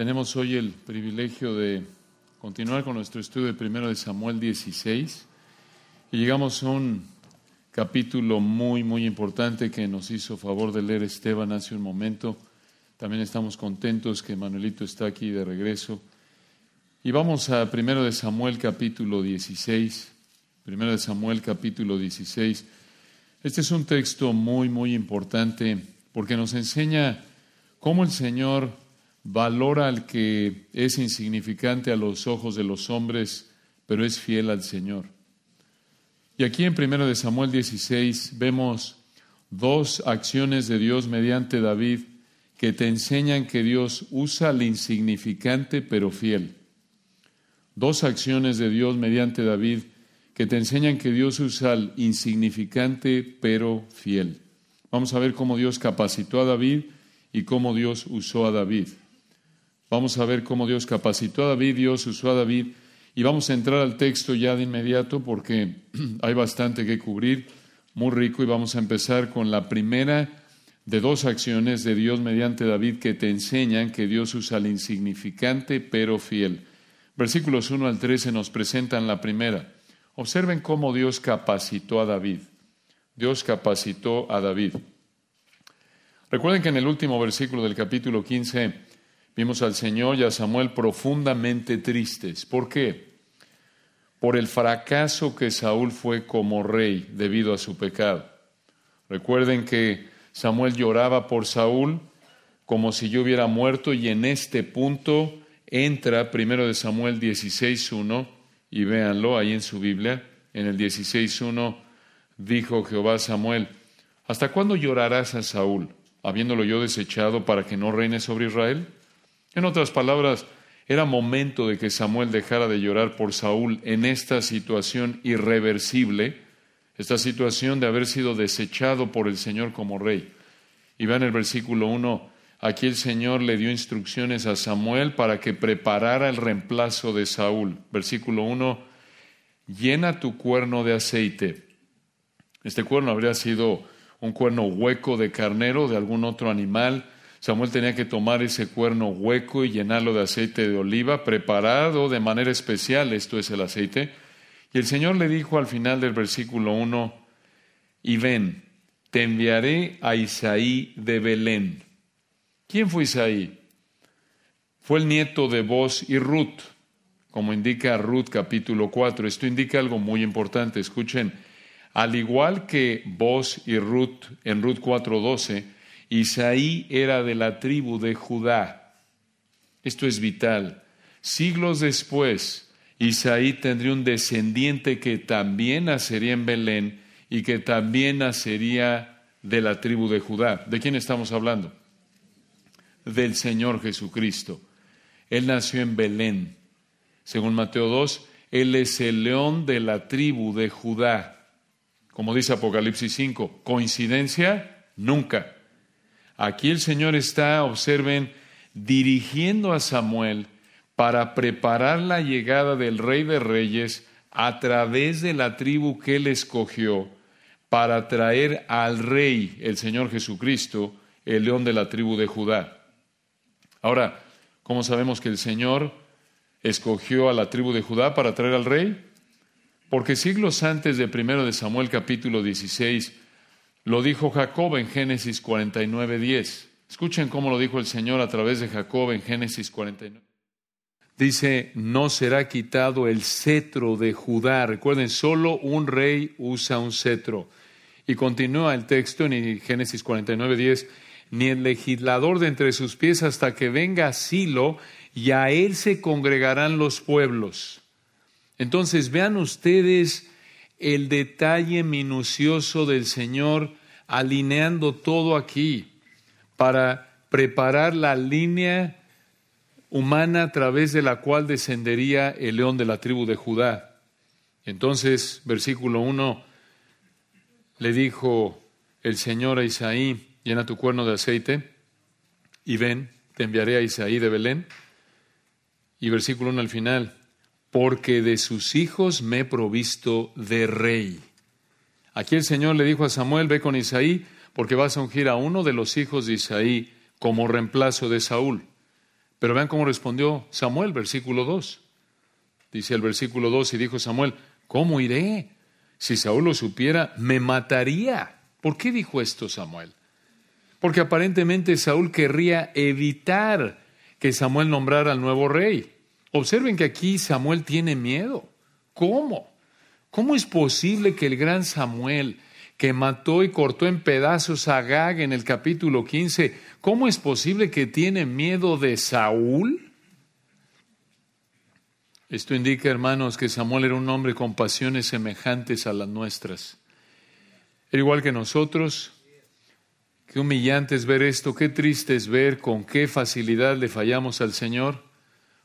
Tenemos hoy el privilegio de continuar con nuestro estudio de primero de Samuel 16 y llegamos a un capítulo muy, muy importante que nos hizo favor de leer Esteban hace un momento. También estamos contentos que Manuelito está aquí de regreso. Y vamos a primero de Samuel capítulo 16. Primero de Samuel capítulo 16. Este es un texto muy, muy importante porque nos enseña cómo el Señor valora al que es insignificante a los ojos de los hombres, pero es fiel al Señor. Y aquí en 1 de Samuel 16 vemos dos acciones de Dios mediante David que te enseñan que Dios usa al insignificante pero fiel. Dos acciones de Dios mediante David que te enseñan que Dios usa al insignificante pero fiel. Vamos a ver cómo Dios capacitó a David y cómo Dios usó a David. Vamos a ver cómo Dios capacitó a David, Dios usó a David y vamos a entrar al texto ya de inmediato porque hay bastante que cubrir, muy rico, y vamos a empezar con la primera de dos acciones de Dios mediante David que te enseñan que Dios usa al insignificante pero fiel. Versículos 1 al 13 nos presentan la primera. Observen cómo Dios capacitó a David. Dios capacitó a David. Recuerden que en el último versículo del capítulo 15 vimos al Señor y a Samuel profundamente tristes. ¿Por qué? Por el fracaso que Saúl fue como rey debido a su pecado. Recuerden que Samuel lloraba por Saúl como si yo hubiera muerto y en este punto entra primero de Samuel 16.1 y véanlo ahí en su Biblia, en el 16.1 dijo Jehová a Samuel, ¿hasta cuándo llorarás a Saúl, habiéndolo yo desechado para que no reine sobre Israel? En otras palabras, era momento de que Samuel dejara de llorar por Saúl en esta situación irreversible, esta situación de haber sido desechado por el Señor como rey. Y vean el versículo 1, aquí el Señor le dio instrucciones a Samuel para que preparara el reemplazo de Saúl. Versículo 1, llena tu cuerno de aceite. Este cuerno habría sido un cuerno hueco de carnero, de algún otro animal, Samuel tenía que tomar ese cuerno hueco y llenarlo de aceite de oliva, preparado de manera especial, esto es el aceite. Y el Señor le dijo al final del versículo 1, y ven, te enviaré a Isaí de Belén. ¿Quién fue Isaí? Fue el nieto de Boz y Ruth, como indica Ruth capítulo 4. Esto indica algo muy importante. Escuchen, al igual que Boz y Ruth en Ruth 4.12, Isaí era de la tribu de Judá. Esto es vital. Siglos después, Isaí tendría un descendiente que también nacería en Belén y que también nacería de la tribu de Judá. ¿De quién estamos hablando? Del Señor Jesucristo. Él nació en Belén. Según Mateo 2, Él es el león de la tribu de Judá. Como dice Apocalipsis 5, ¿coincidencia? Nunca. Aquí el Señor está, observen, dirigiendo a Samuel para preparar la llegada del Rey de Reyes a través de la tribu que él escogió para traer al Rey, el Señor Jesucristo, el león de la tribu de Judá. Ahora, ¿cómo sabemos que el Señor escogió a la tribu de Judá para traer al Rey? Porque siglos antes de primero de Samuel capítulo 16, lo dijo Jacob en Génesis 49, 10. Escuchen cómo lo dijo el Señor a través de Jacob en Génesis 49. Dice, no será quitado el cetro de Judá. Recuerden, solo un rey usa un cetro. Y continúa el texto en Génesis 49, 10, ni el legislador de entre sus pies hasta que venga Silo, y a él se congregarán los pueblos. Entonces vean ustedes el detalle minucioso del Señor alineando todo aquí para preparar la línea humana a través de la cual descendería el león de la tribu de Judá. Entonces, versículo 1, le dijo el Señor a Isaí, llena tu cuerno de aceite y ven, te enviaré a Isaí de Belén. Y versículo 1 al final, porque de sus hijos me he provisto de rey. Aquí el Señor le dijo a Samuel, ve con Isaí, porque vas a ungir a uno de los hijos de Isaí como reemplazo de Saúl. Pero vean cómo respondió Samuel, versículo 2. Dice el versículo 2 y dijo Samuel, ¿cómo iré? Si Saúl lo supiera, me mataría. ¿Por qué dijo esto Samuel? Porque aparentemente Saúl querría evitar que Samuel nombrara al nuevo rey. Observen que aquí Samuel tiene miedo. ¿Cómo? ¿Cómo es posible que el gran Samuel, que mató y cortó en pedazos a Gag en el capítulo 15, ¿cómo es posible que tiene miedo de Saúl? Esto indica, hermanos, que Samuel era un hombre con pasiones semejantes a las nuestras. Era igual que nosotros. Qué humillante es ver esto, qué triste es ver con qué facilidad le fallamos al Señor,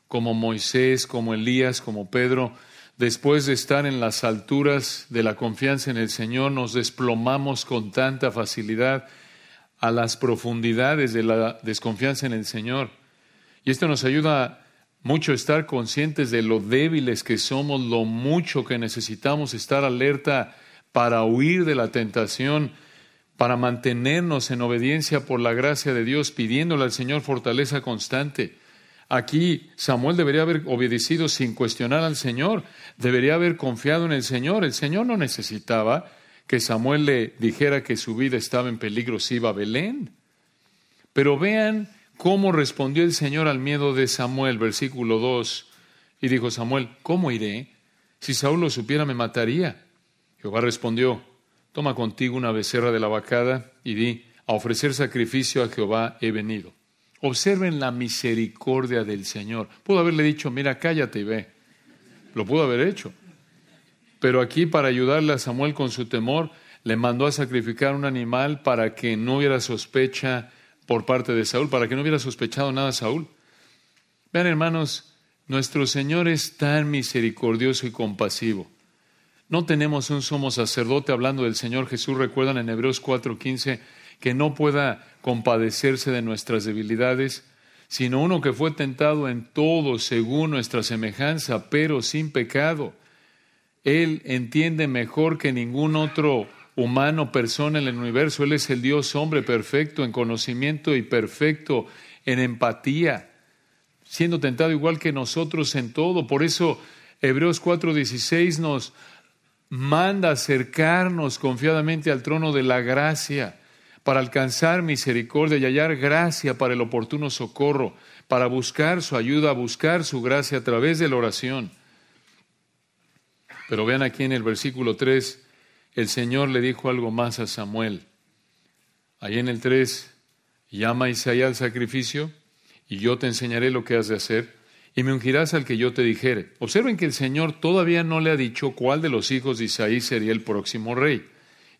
como Moisés, como Elías, como Pedro. Después de estar en las alturas de la confianza en el Señor, nos desplomamos con tanta facilidad a las profundidades de la desconfianza en el Señor. Y esto nos ayuda mucho estar conscientes de lo débiles que somos, lo mucho que necesitamos estar alerta para huir de la tentación, para mantenernos en obediencia por la gracia de Dios, pidiéndole al Señor fortaleza constante. Aquí Samuel debería haber obedecido sin cuestionar al Señor, debería haber confiado en el Señor. El Señor no necesitaba que Samuel le dijera que su vida estaba en peligro si iba a Belén. Pero vean ¿Cómo respondió el Señor al miedo de Samuel? Versículo 2. Y dijo Samuel, ¿cómo iré? Si Saúl lo supiera, me mataría. Jehová respondió, toma contigo una becerra de la vacada y di, a ofrecer sacrificio a Jehová he venido. Observen la misericordia del Señor. Pudo haberle dicho, mira, cállate y ve. Lo pudo haber hecho. Pero aquí, para ayudarle a Samuel con su temor, le mandó a sacrificar un animal para que no hubiera sospecha por parte de Saúl, para que no hubiera sospechado nada Saúl. Vean, hermanos, nuestro Señor es tan misericordioso y compasivo. No tenemos un sumo sacerdote hablando del Señor Jesús, recuerdan en Hebreos 4:15, que no pueda compadecerse de nuestras debilidades, sino uno que fue tentado en todo según nuestra semejanza, pero sin pecado. Él entiende mejor que ningún otro humano, persona en el universo. Él es el Dios hombre perfecto en conocimiento y perfecto en empatía, siendo tentado igual que nosotros en todo. Por eso Hebreos 4:16 nos manda acercarnos confiadamente al trono de la gracia para alcanzar misericordia y hallar gracia para el oportuno socorro, para buscar su ayuda, buscar su gracia a través de la oración. Pero vean aquí en el versículo 3, el Señor le dijo algo más a Samuel. Ahí en el 3, llama a Isaías al sacrificio y yo te enseñaré lo que has de hacer y me ungirás al que yo te dijere. Observen que el Señor todavía no le ha dicho cuál de los hijos de Isaí sería el próximo rey.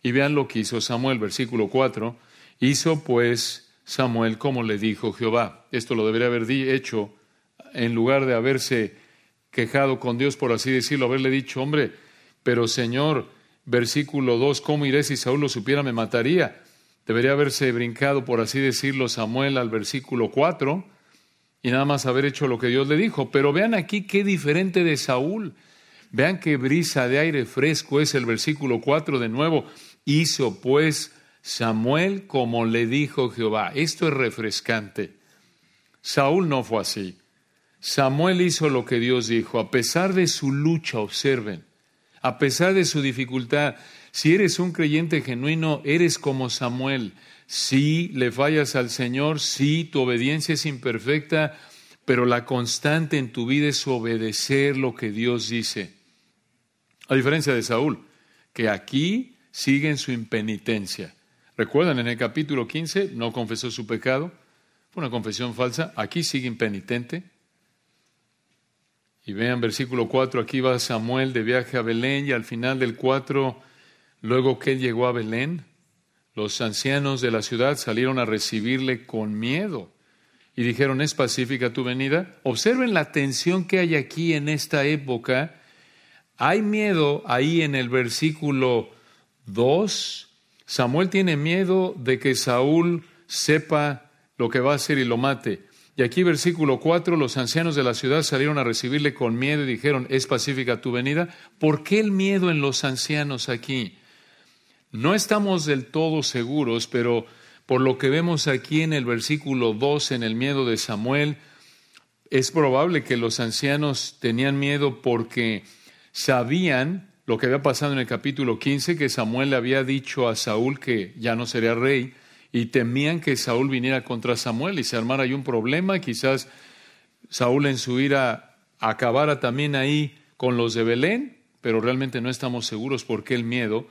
Y vean lo que hizo Samuel, versículo 4. Hizo pues Samuel como le dijo Jehová. Esto lo debería haber hecho en lugar de haberse quejado con Dios, por así decirlo, haberle dicho, hombre, pero Señor, versículo 2, ¿cómo iré si Saúl lo supiera? Me mataría. Debería haberse brincado, por así decirlo, Samuel al versículo 4 y nada más haber hecho lo que Dios le dijo. Pero vean aquí qué diferente de Saúl. Vean qué brisa de aire fresco es el versículo 4 de nuevo. Hizo pues Samuel como le dijo Jehová. Esto es refrescante. Saúl no fue así. Samuel hizo lo que Dios dijo, a pesar de su lucha, observen a pesar de su dificultad. Si eres un creyente genuino, eres como Samuel. Si le fallas al Señor, sí, tu obediencia es imperfecta, pero la constante en tu vida es obedecer lo que Dios dice. A diferencia de Saúl, que aquí sigue en su impenitencia. ¿Recuerdan en el capítulo 15? No confesó su pecado. Fue una confesión falsa. Aquí sigue impenitente. Y vean versículo 4, aquí va Samuel de viaje a Belén y al final del 4, luego que llegó a Belén, los ancianos de la ciudad salieron a recibirle con miedo y dijeron, ¿es pacífica tu venida? Observen la tensión que hay aquí en esta época. Hay miedo ahí en el versículo 2. Samuel tiene miedo de que Saúl sepa lo que va a hacer y lo mate. Y aquí versículo 4, los ancianos de la ciudad salieron a recibirle con miedo y dijeron, ¿es pacífica tu venida? ¿Por qué el miedo en los ancianos aquí? No estamos del todo seguros, pero por lo que vemos aquí en el versículo 2, en el miedo de Samuel, es probable que los ancianos tenían miedo porque sabían lo que había pasado en el capítulo 15, que Samuel le había dicho a Saúl que ya no sería rey, y temían que Saúl viniera contra Samuel y se armara ahí un problema, quizás Saúl en su ira acabara también ahí con los de Belén, pero realmente no estamos seguros por qué el miedo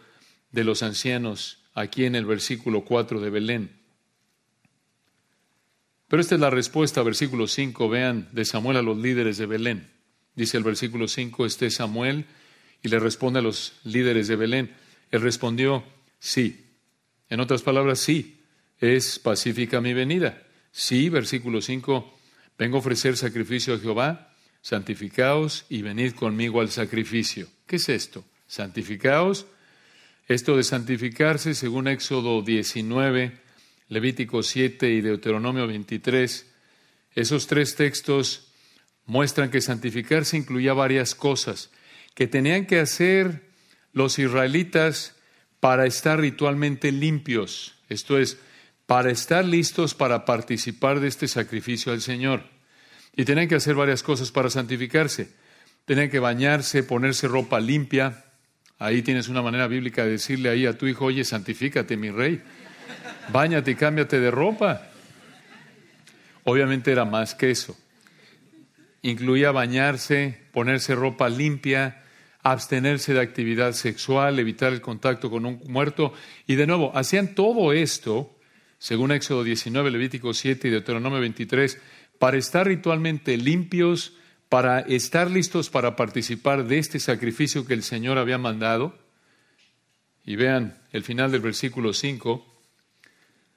de los ancianos aquí en el versículo 4 de Belén. Pero esta es la respuesta, versículo 5, vean, de Samuel a los líderes de Belén. Dice el versículo 5, este Samuel y le responde a los líderes de Belén. Él respondió, sí. En otras palabras, sí, es pacífica mi venida. Sí, versículo 5, vengo a ofrecer sacrificio a Jehová, santificaos y venid conmigo al sacrificio. ¿Qué es esto? Santificaos. Esto de santificarse, según Éxodo 19, Levítico 7 y Deuteronomio 23, esos tres textos muestran que santificarse incluía varias cosas que tenían que hacer los israelitas para estar ritualmente limpios, esto es, para estar listos para participar de este sacrificio al Señor. Y tenían que hacer varias cosas para santificarse. Tenían que bañarse, ponerse ropa limpia. Ahí tienes una manera bíblica de decirle ahí a tu hijo, oye, santifícate, mi rey. Báñate y cámbiate de ropa. Obviamente era más que eso. Incluía bañarse, ponerse ropa limpia, abstenerse de actividad sexual, evitar el contacto con un muerto. Y de nuevo, hacían todo esto, según Éxodo 19, Levítico 7 y Deuteronomio 23, para estar ritualmente limpios, para estar listos para participar de este sacrificio que el Señor había mandado. Y vean el final del versículo 5,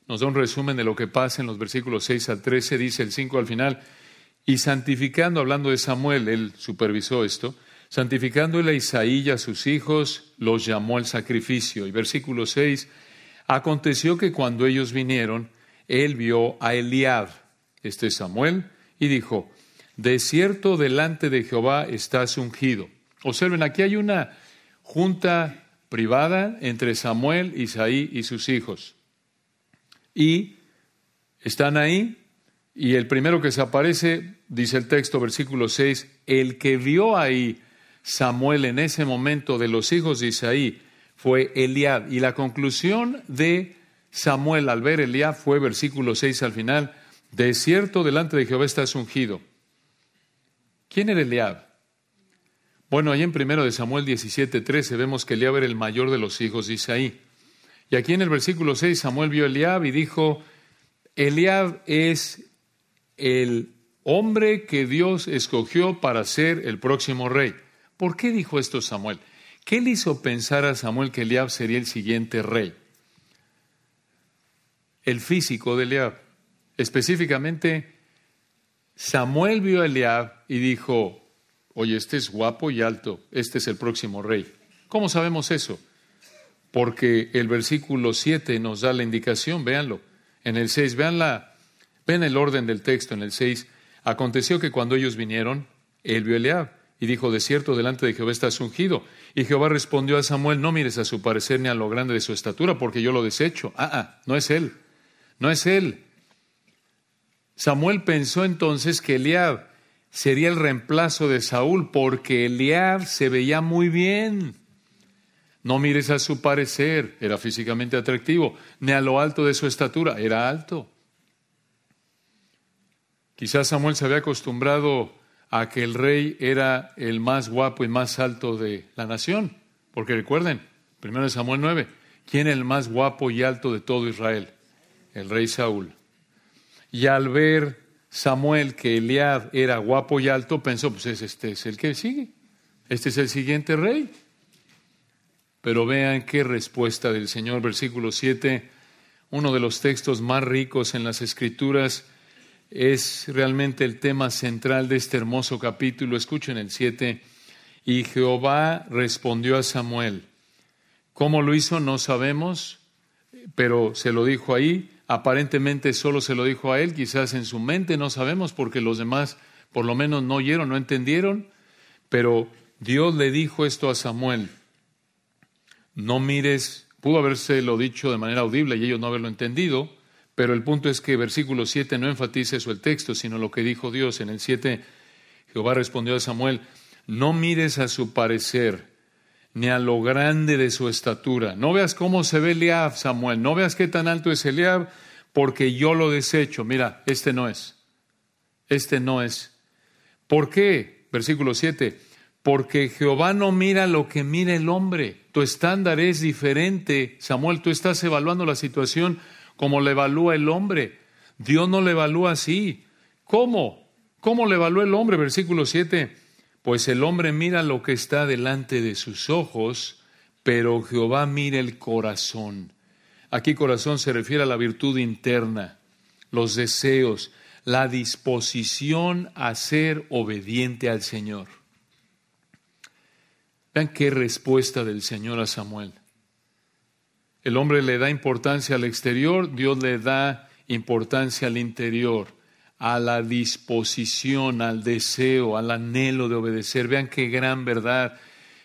nos da un resumen de lo que pasa en los versículos 6 al 13, dice el 5 al final, y santificando, hablando de Samuel, él supervisó esto, santificando a Isaí y a sus hijos, los llamó al sacrificio. Y versículo 6, aconteció que cuando ellos vinieron, él vio a Eliab, este es Samuel, y dijo, de cierto delante de Jehová estás ungido. Observen, aquí hay una junta privada entre Samuel, Isaí y sus hijos. Y están ahí, y el primero que se aparece, dice el texto, versículo 6, el que vio ahí Samuel en ese momento de los hijos de Isaí fue Eliab. Y la conclusión de Samuel al ver Eliab fue, versículo 6 al final, de cierto delante de Jehová estás ungido. ¿Quién era Eliab? Bueno, ahí en primero de Samuel 17, 13 vemos que Eliab era el mayor de los hijos de Isaí. Y aquí en el versículo 6 Samuel vio a Eliab y dijo, Eliab es el hombre que Dios escogió para ser el próximo rey. ¿Por qué dijo esto Samuel? ¿Qué le hizo pensar a Samuel que Eliab sería el siguiente rey? El físico de Eliab. Específicamente, Samuel vio a Eliab y dijo, oye, este es guapo y alto, este es el próximo rey. ¿Cómo sabemos eso? porque el versículo 7 nos da la indicación, véanlo. En el 6, vean, la, ven el orden del texto en el 6. Aconteció que cuando ellos vinieron, él vio a Eliab y dijo, de cierto, delante de Jehová estás ungido. Y Jehová respondió a Samuel, no mires a su parecer ni a lo grande de su estatura, porque yo lo desecho. Ah, ah, no es él, no es él. Samuel pensó entonces que Eliab sería el reemplazo de Saúl, porque Eliab se veía muy bien. No mires a su parecer, era físicamente atractivo, ni a lo alto de su estatura, era alto. Quizás Samuel se había acostumbrado a que el rey era el más guapo y más alto de la nación, porque recuerden, primero Samuel 9, ¿quién es el más guapo y alto de todo Israel? El rey Saúl. Y al ver Samuel que Eliab era guapo y alto, pensó, pues este es el que sigue, este es el siguiente rey. Pero vean qué respuesta del Señor, versículo 7, uno de los textos más ricos en las Escrituras, es realmente el tema central de este hermoso capítulo. Escuchen el 7. Y Jehová respondió a Samuel. ¿Cómo lo hizo? No sabemos, pero se lo dijo ahí. Aparentemente solo se lo dijo a él, quizás en su mente, no sabemos, porque los demás por lo menos no oyeron, no entendieron. Pero Dios le dijo esto a Samuel no mires, pudo haberse lo dicho de manera audible y ellos no haberlo entendido, Pero el punto es que versículo 7 no enfatiza eso el texto, sino lo que dijo Dios. En el 7, Jehová respondió a Samuel, no mires a su parecer, ni a lo grande de su estatura. No veas cómo se ve Eliab, Samuel. No veas qué tan alto es Eliab, porque yo lo desecho. Mira, este no es. Este no es. ¿Por qué? Versículo 7. Porque Jehová no mira lo que mira el hombre. Tu estándar es diferente. Samuel, tú estás evaluando la situación como la evalúa el hombre. Dios no le evalúa así. ¿Cómo? ¿Cómo le evalúa el hombre? Versículo 7. Pues el hombre mira lo que está delante de sus ojos, pero Jehová mira el corazón. Aquí corazón se refiere a la virtud interna, los deseos, la disposición a ser obediente al Señor. Vean qué respuesta del Señor a Samuel. El hombre le da importancia al exterior, Dios le da importancia al interior, a la disposición, al deseo, al anhelo de obedecer. Vean qué gran verdad.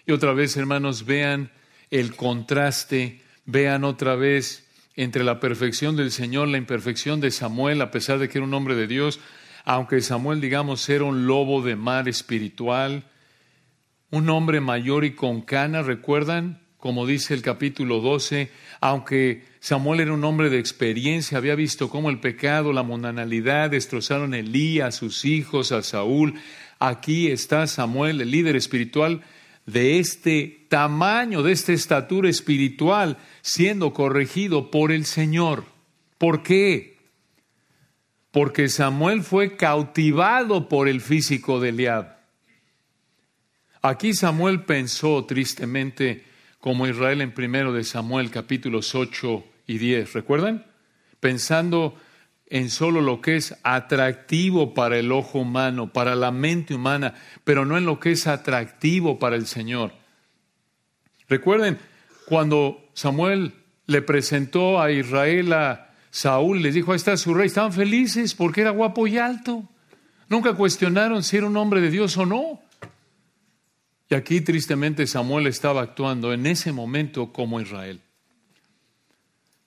Y otra vez, hermanos, vean el contraste, vean otra vez entre la perfección del Señor, la imperfección de Samuel, a pesar de que era un hombre de Dios, aunque Samuel, digamos, era un lobo de mar espiritual, un hombre mayor y con canas, ¿recuerdan? Como dice el capítulo 12, aunque Samuel era un hombre de experiencia, había visto cómo el pecado, la mundanalidad destrozaron a Elías, a sus hijos, a Saúl. Aquí está Samuel, el líder espiritual, de este tamaño, de esta estatura espiritual, siendo corregido por el Señor. ¿Por qué? Porque Samuel fue cautivado por el físico de Eliab. Aquí Samuel pensó tristemente como Israel en primero de Samuel capítulos 8 y 10, ¿recuerdan? Pensando en solo lo que es atractivo para el ojo humano, para la mente humana, pero no en lo que es atractivo para el Señor. Recuerden, cuando Samuel le presentó a Israel a Saúl, les dijo, ahí está su rey, estaban felices porque era guapo y alto. Nunca cuestionaron si era un hombre de Dios o no. Y aquí tristemente Samuel estaba actuando en ese momento como Israel.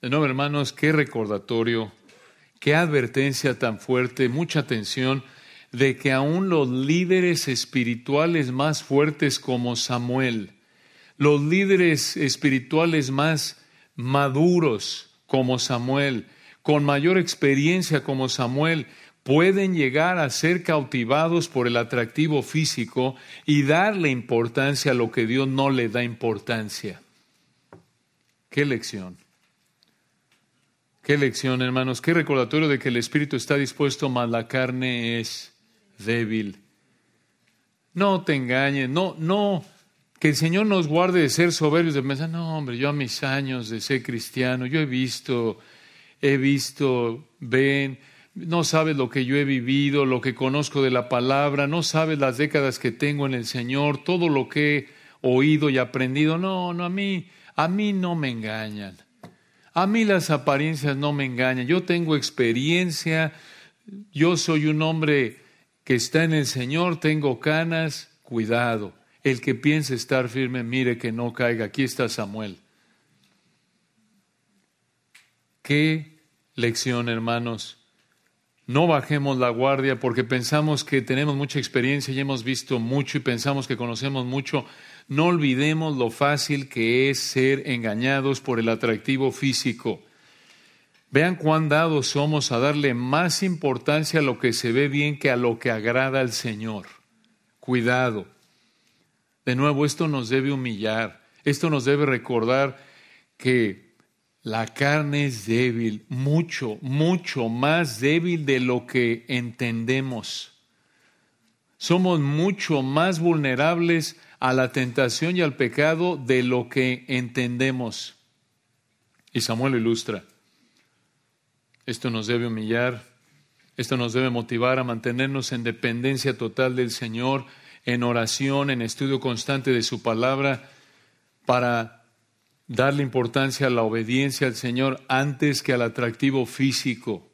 De nuevo, hermanos, qué recordatorio, qué advertencia tan fuerte, mucha atención de que aún los líderes espirituales más fuertes como Samuel, los líderes espirituales más maduros como Samuel, con mayor experiencia como Samuel, pueden llegar a ser cautivados por el atractivo físico y darle importancia a lo que Dios no le da importancia. Qué lección. Qué lección, hermanos. Qué recordatorio de que el espíritu está dispuesto, mas la carne es débil. No te engañes, no, no que el Señor nos guarde de ser soberbios, de pensar, no, hombre, yo a mis años de ser cristiano, yo he visto, he visto, ven, no sabes lo que yo he vivido, lo que conozco de la palabra, no sabes las décadas que tengo en el Señor, todo lo que he oído y aprendido. No, no, a mí, a mí no me engañan. A mí las apariencias no me engañan. Yo tengo experiencia, yo soy un hombre que está en el Señor, tengo canas, cuidado el que piense estar firme, mire que no caiga. Aquí está Samuel. Qué lección, hermanos. No bajemos la guardia porque pensamos que tenemos mucha experiencia y hemos visto mucho y pensamos que conocemos mucho. No olvidemos lo fácil que es ser engañados por el atractivo físico. Vean cuán dados somos a darle más importancia a lo que se ve bien que a lo que agrada al Señor. Cuidado. De nuevo, esto nos debe humillar, esto nos debe recordar que la carne es débil, mucho, mucho más débil de lo que entendemos. Somos mucho más vulnerables a la tentación y al pecado de lo que entendemos. Y Samuel ilustra. Esto nos debe humillar, esto nos debe motivar a mantenernos en dependencia total del Señor en oración, en estudio constante de su palabra, para darle importancia a la obediencia al Señor antes que al atractivo físico.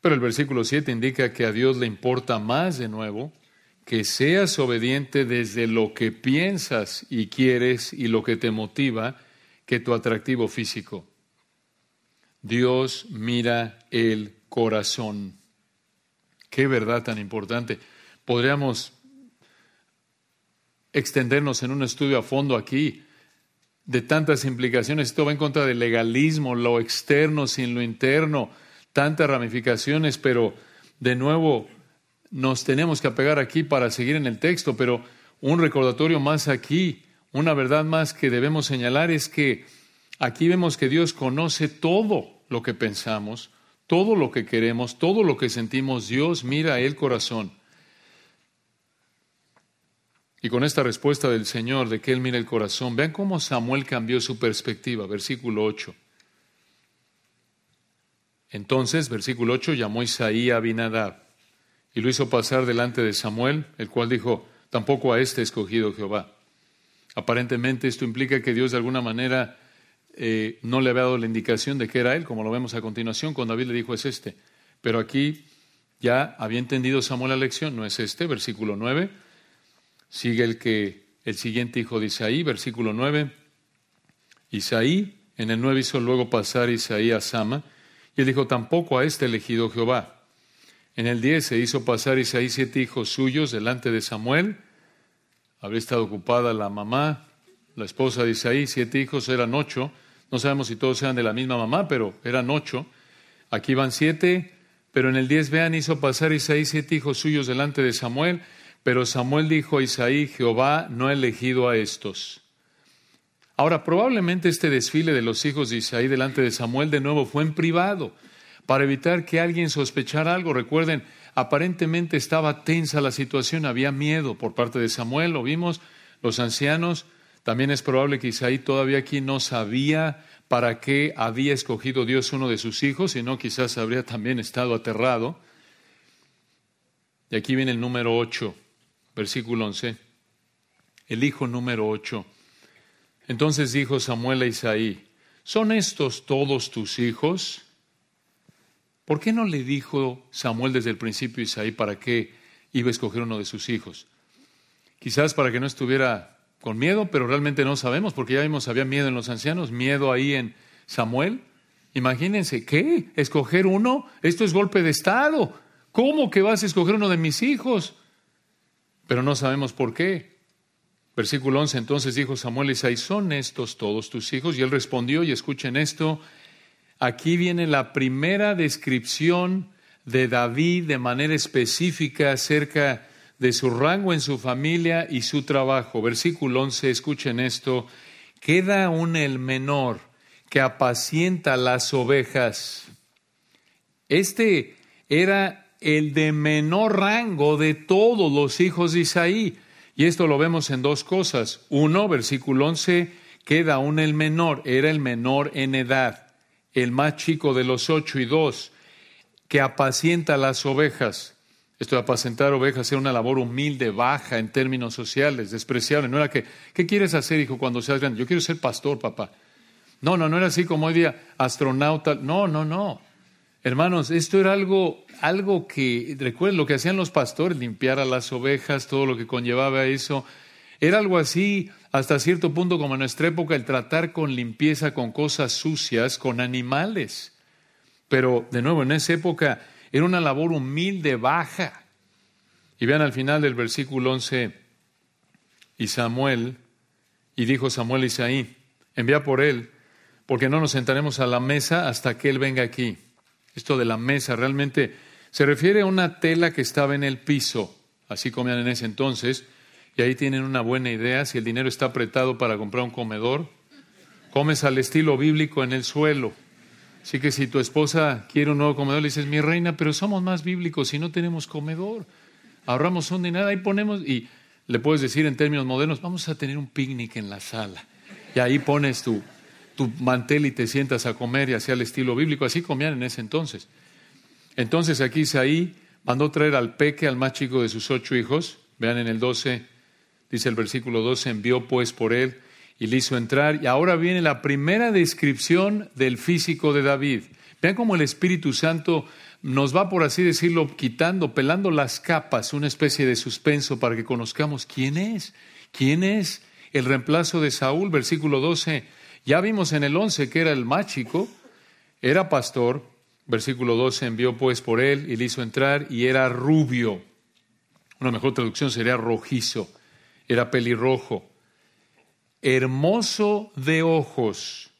Pero el versículo 7 indica que a Dios le importa más de nuevo que seas obediente desde lo que piensas y quieres y lo que te motiva que tu atractivo físico. Dios mira el corazón. Qué verdad tan importante. Podríamos extendernos en un estudio a fondo aquí de tantas implicaciones. Esto va en contra del legalismo, lo externo sin lo interno, tantas ramificaciones, pero de nuevo nos tenemos que apegar aquí para seguir en el texto, pero un recordatorio más aquí, una verdad más que debemos señalar es que aquí vemos que Dios conoce todo lo que pensamos, todo lo que queremos, todo lo que sentimos. Dios mira el corazón. Y con esta respuesta del Señor de que Él mira el corazón, vean cómo Samuel cambió su perspectiva, versículo 8. Entonces, versículo 8, llamó Isaí a Abinadab y lo hizo pasar delante de Samuel, el cual dijo, tampoco a este escogido Jehová. Aparentemente esto implica que Dios de alguna manera eh, no le había dado la indicación de que era él, como lo vemos a continuación, cuando David le dijo es este. Pero aquí ya había entendido Samuel la lección, no es este, versículo 9. Sigue el que el siguiente hijo de Isaí, versículo 9. Isaí, en el 9 hizo luego pasar Isaí a Sama, y él dijo, tampoco a este elegido Jehová. En el 10 se hizo pasar Isaí siete hijos suyos delante de Samuel. Habría estado ocupada la mamá, la esposa de Isaí, siete hijos, eran ocho. No sabemos si todos eran de la misma mamá, pero eran ocho. Aquí van siete, pero en el 10 vean, hizo pasar Isaí siete hijos suyos delante de Samuel. Pero Samuel dijo a Isaí, Jehová no ha elegido a estos. Ahora, probablemente este desfile de los hijos de Isaí delante de Samuel de nuevo fue en privado, para evitar que alguien sospechara algo. Recuerden, aparentemente estaba tensa la situación, había miedo por parte de Samuel, lo vimos, los ancianos. También es probable que Isaí todavía aquí no sabía para qué había escogido Dios uno de sus hijos, sino quizás habría también estado aterrado. Y aquí viene el número 8 versículo 11, el hijo número 8. Entonces dijo Samuel a Isaí, ¿son estos todos tus hijos? ¿Por qué no le dijo Samuel desde el principio a Isaí para qué iba a escoger uno de sus hijos? Quizás para que no estuviera con miedo, pero realmente no sabemos, porque ya vimos, había miedo en los ancianos, miedo ahí en Samuel. Imagínense, ¿qué? ¿Escoger uno? Esto es golpe de Estado. ¿Cómo que vas a escoger uno de mis hijos? Pero no sabemos por qué. Versículo 11, entonces dijo Samuel Isaí, ¿son estos todos tus hijos? Y él respondió, y escuchen esto, aquí viene la primera descripción de David de manera específica acerca de su rango en su familia y su trabajo. Versículo 11, escuchen esto, queda aún el menor que apacienta las ovejas. Este era el de menor rango de todos los hijos de Isaí. Y esto lo vemos en dos cosas. Uno, versículo 11, queda aún el menor, era el menor en edad, el más chico de los ocho y dos, que apacienta las ovejas. Esto de apacentar ovejas era una labor humilde, baja en términos sociales, despreciable. No era que, ¿qué quieres hacer, hijo, cuando seas grande? Yo quiero ser pastor, papá. No, no, no era así como hoy día, astronauta. No, no, no. Hermanos, esto era algo, algo que, recuerden lo que hacían los pastores, limpiar a las ovejas, todo lo que conllevaba eso. Era algo así hasta cierto punto como en nuestra época el tratar con limpieza, con cosas sucias, con animales. Pero, de nuevo, en esa época era una labor humilde, baja. Y vean al final del versículo 11, y Samuel, y dijo Samuel a Isaí, envía por él, porque no nos sentaremos a la mesa hasta que él venga aquí. Esto de la mesa realmente se refiere a una tela que estaba en el piso, así comían en ese entonces, y ahí tienen una buena idea, si el dinero está apretado para comprar un comedor, comes al estilo bíblico en el suelo. Así que si tu esposa quiere un nuevo comedor, le dices, mi reina, pero somos más bíblicos y no tenemos comedor. Ahorramos un dinero, ahí ponemos, y le puedes decir en términos modernos, vamos a tener un picnic en la sala. Y ahí pones tu, tu mantel y te sientas a comer y hacia el estilo bíblico. Así comían en ese entonces. Entonces aquí Isaí mandó traer al peque, al más chico de sus ocho hijos. Vean en el 12, dice el versículo 12, envió pues por él y le hizo entrar. Y ahora viene la primera descripción del físico de David. Vean cómo el Espíritu Santo nos va, por así decirlo, quitando, pelando las capas, una especie de suspenso para que conozcamos quién es. ¿Quién es el reemplazo de Saúl? Versículo 12 ya vimos en el 11 que era el más chico, era pastor, versículo 12, envió pues por él y le hizo entrar y era rubio. Una mejor traducción sería rojizo, era pelirrojo, hermoso de ojos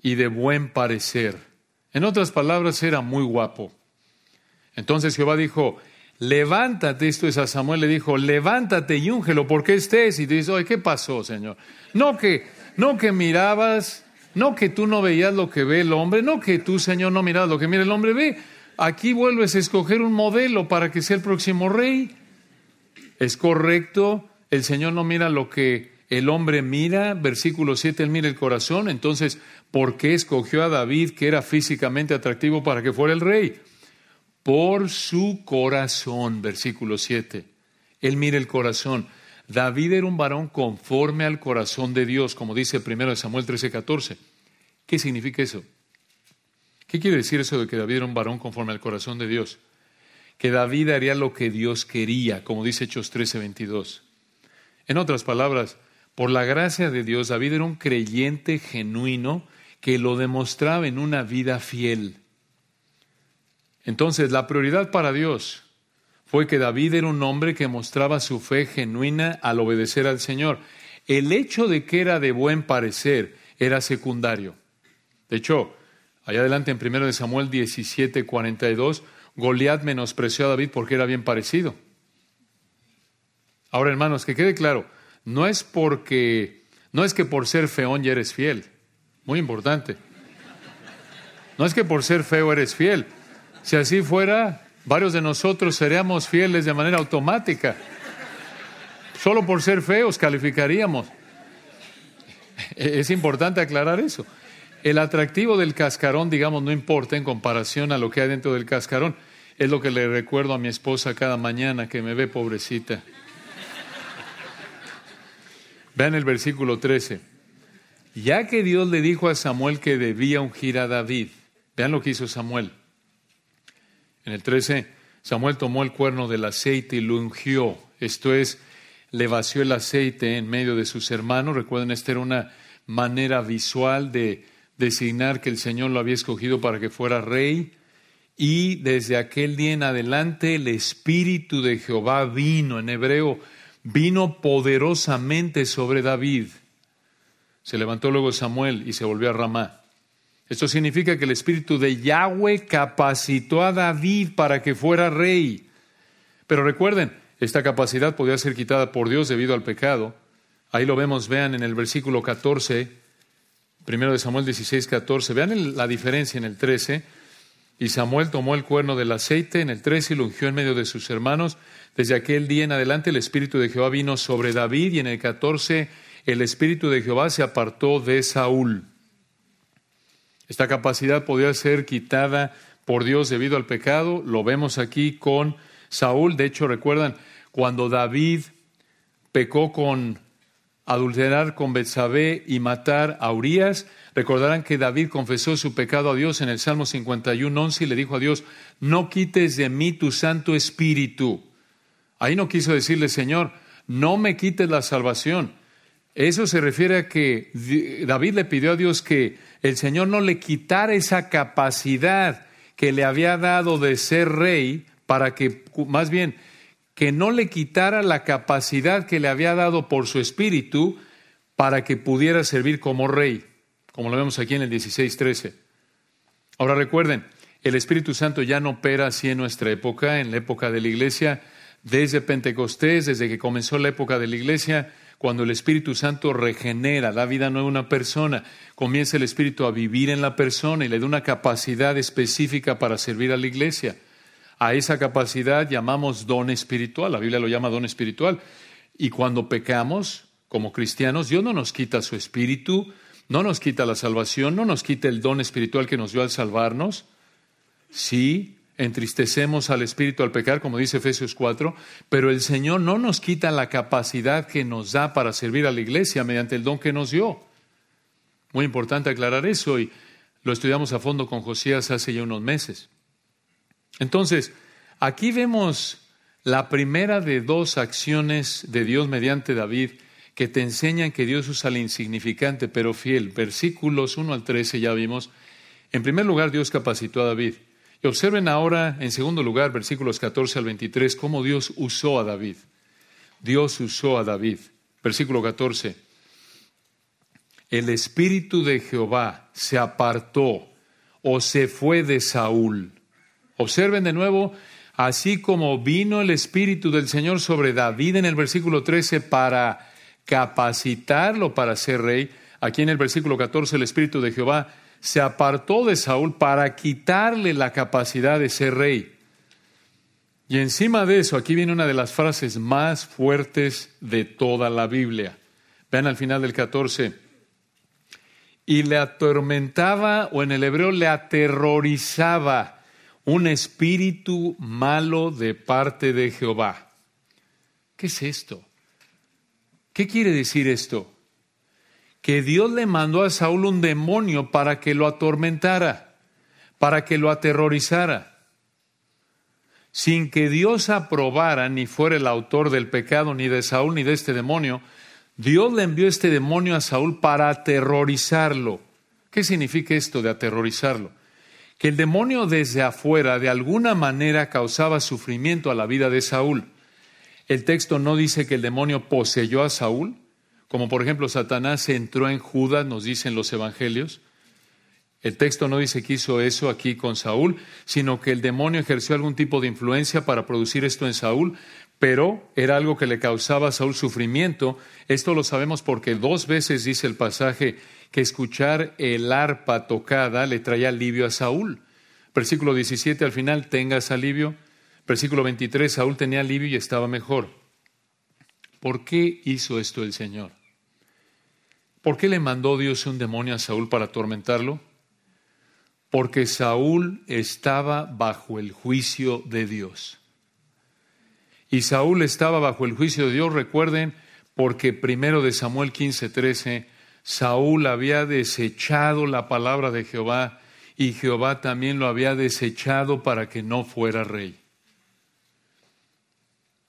y de buen parecer. En otras palabras, era muy guapo. Entonces Jehová dijo, levántate, esto es a Samuel, le dijo, levántate y úngelo, porque estés. Y dice, oye, ¿qué pasó, Señor? No que, no que mirabas, no que tú no veías lo que ve el hombre, no que tú, Señor, no mirabas lo que mira el hombre, ve, aquí vuelves a escoger un modelo para que sea el próximo rey. Es correcto, el Señor no mira lo que el hombre mira, versículo 7, él mira el corazón, entonces, ¿por qué escogió a David, que era físicamente atractivo, para que fuera el rey? Por su corazón, versículo 7. Él mira el corazón. David era un varón conforme al corazón de Dios, como dice primero Samuel 13, 14. ¿Qué significa eso? ¿Qué quiere decir eso de que David era un varón conforme al corazón de Dios? Que David haría lo que Dios quería, como dice Hechos 13, 22. En otras palabras, por la gracia de Dios, David era un creyente genuino que lo demostraba en una vida fiel. Entonces, la prioridad para Dios fue que David era un hombre que mostraba su fe genuina al obedecer al Señor. El hecho de que era de buen parecer era secundario. De hecho, allá adelante en 1 Samuel 17, 42, Goliat menospreció a David porque era bien parecido. Ahora, hermanos, que quede claro, no es porque, no es que por ser feón ya eres fiel. Muy importante. No es que por ser feo eres fiel. Si así fuera, varios de nosotros seríamos fieles de manera automática. Solo por ser feos calificaríamos. Es importante aclarar eso. El atractivo del cascarón, digamos, no importa en comparación a lo que hay dentro del cascarón. Es lo que le recuerdo a mi esposa cada mañana que me ve pobrecita. Vean el versículo 13. Ya que Dios le dijo a Samuel que debía ungir a David, vean lo que hizo Samuel. En el 13, Samuel tomó el cuerno del aceite y lo ungió. Esto es, le vació el aceite en medio de sus hermanos. Recuerden, esta era una manera visual de designar que el Señor lo había escogido para que fuera rey. Y desde aquel día en adelante el Espíritu de Jehová vino. En hebreo, vino poderosamente sobre David. Se levantó luego Samuel y se volvió a Ramá. Esto significa que el Espíritu de Yahweh capacitó a David para que fuera rey. Pero recuerden, esta capacidad podía ser quitada por Dios debido al pecado. Ahí lo vemos, vean en el versículo 14, primero de Samuel 16, 14. Vean la diferencia en el 13. Y Samuel tomó el cuerno del aceite en el 13 y lo ungió en medio de sus hermanos. Desde aquel día en adelante el Espíritu de Jehová vino sobre David y en el 14 el Espíritu de Jehová se apartó de Saúl. Esta capacidad podía ser quitada por Dios debido al pecado. Lo vemos aquí con Saúl. De hecho, recuerdan, cuando David pecó con adulterar con Betsabé y matar a Urias, recordarán que David confesó su pecado a Dios en el Salmo 51, 11 y le dijo a Dios, no quites de mí tu Santo Espíritu. Ahí no quiso decirle, Señor, no me quites la salvación. Eso se refiere a que David le pidió a Dios que el Señor no le quitara esa capacidad que le había dado de ser rey para que, más bien, que no le quitara la capacidad que le había dado por su espíritu para que pudiera servir como rey, como lo vemos aquí en el 16.13. Ahora recuerden, el Espíritu Santo ya no opera así en nuestra época, en la época de la iglesia desde Pentecostés, desde que comenzó la época de la iglesia, cuando el Espíritu Santo regenera, da vida nueva a una persona, comienza el Espíritu a vivir en la persona y le da una capacidad específica para servir a la iglesia. A esa capacidad llamamos don espiritual, la Biblia lo llama don espiritual. Y cuando pecamos como cristianos, Dios no nos quita su espíritu, no nos quita la salvación, no nos quita el don espiritual que nos dio al salvarnos. Sí, entristecemos al espíritu al pecar, como dice Efesios 4, pero el Señor no nos quita la capacidad que nos da para servir a la iglesia mediante el don que nos dio. Muy importante aclarar eso y lo estudiamos a fondo con Josías hace ya unos meses. Entonces, aquí vemos la primera de dos acciones de Dios mediante David que te enseñan que Dios usa al insignificante pero fiel. Versículos 1 al 13 ya vimos En primer lugar, Dios capacitó a David. Y observen ahora, en segundo lugar, versículos 14 al 23, cómo Dios usó a David. Dios usó a David. Versículo 14. El espíritu de Jehová se apartó o se fue de Saúl. Observen de nuevo, así como vino el espíritu del Señor sobre David en el versículo 13 para capacitarlo para ser rey, aquí en el versículo 14 el espíritu de Jehová se apartó de Saúl para quitarle la capacidad de ser rey. Y encima de eso, aquí viene una de las frases más fuertes de toda la Biblia. Vean al final del 14. Y le atormentaba, o en el hebreo le aterrorizaba, un espíritu malo de parte de Jehová. ¿Qué es esto? ¿Qué quiere decir esto? Que Dios le mandó a Saúl un demonio para que lo atormentara, para que lo aterrorizara. Sin que Dios aprobara ni fuera el autor del pecado ni de Saúl ni de este demonio, Dios le envió este demonio a Saúl para aterrorizarlo. ¿Qué significa esto de aterrorizarlo? Que el demonio desde afuera de alguna manera causaba sufrimiento a la vida de Saúl. El texto no dice que el demonio poseyó a Saúl, como por ejemplo Satanás entró en Judas, nos dicen los evangelios. El texto no dice que hizo eso aquí con Saúl, sino que el demonio ejerció algún tipo de influencia para producir esto en Saúl, pero era algo que le causaba a Saúl sufrimiento. Esto lo sabemos porque dos veces dice el pasaje que escuchar el arpa tocada le traía alivio a Saúl. Versículo 17 al final, tengas alivio. Versículo 23, Saúl tenía alivio y estaba mejor. ¿Por qué hizo esto el Señor? ¿Por qué le mandó Dios un demonio a Saúl para atormentarlo? Porque Saúl estaba bajo el juicio de Dios. Y Saúl estaba bajo el juicio de Dios, recuerden, porque primero de Samuel 15, 13, Saúl había desechado la palabra de Jehová y Jehová también lo había desechado para que no fuera rey.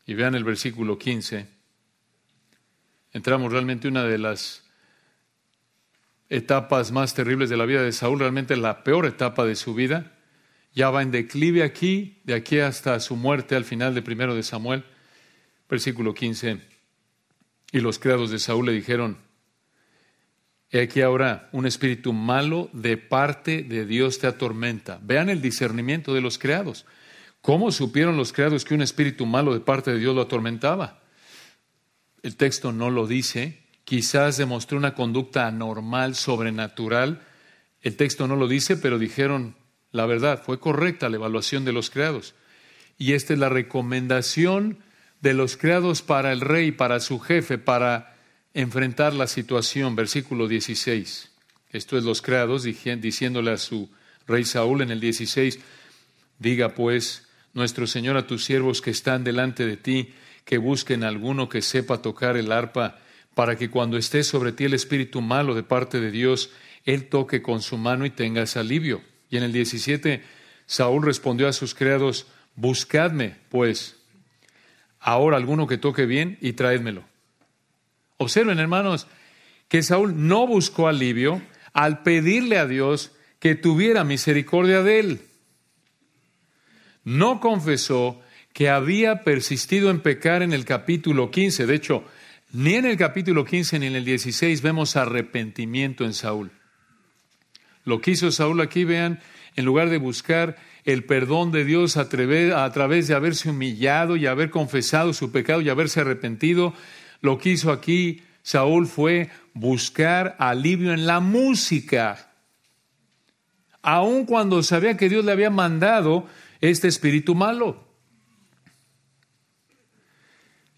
Y vean el versículo 15. Entramos realmente una de las etapas más terribles de la vida de Saúl, realmente la peor etapa de su vida. Ya va en declive aquí, de aquí hasta su muerte al final de primero de Samuel, versículo 15. Y los criados de Saúl le dijeron, he aquí ahora un espíritu malo de parte de Dios te atormenta. Vean el discernimiento de los criados. ¿Cómo supieron los criados que un espíritu malo de parte de Dios lo atormentaba? El texto no lo dice, quizás demostró una conducta anormal, sobrenatural. El texto no lo dice, pero dijeron la verdad, fue correcta la evaluación de los creados. Y esta es la recomendación de los creados para el rey, para su jefe, para enfrentar la situación. Versículo 16. Esto es los creados diciéndole a su rey Saúl en el 16, diga pues nuestro Señor a tus siervos que están delante de ti, que busquen alguno que sepa tocar el arpa para que cuando esté sobre ti el espíritu malo de parte de Dios, Él toque con su mano y tengas alivio. Y en el 17, Saúl respondió a sus criados, buscadme, pues, ahora alguno que toque bien y traédmelo. Observen, hermanos, que Saúl no buscó alivio al pedirle a Dios que tuviera misericordia de él. No confesó que había persistido en pecar en el capítulo 15. De hecho, ni en el capítulo 15 ni en el 16 vemos arrepentimiento en Saúl. Lo que hizo Saúl aquí, vean, en lugar de buscar el perdón de Dios a través de haberse humillado y haber confesado su pecado y haberse arrepentido, lo que hizo aquí Saúl fue buscar alivio en la música. Aun cuando sabía que Dios le había mandado este espíritu malo.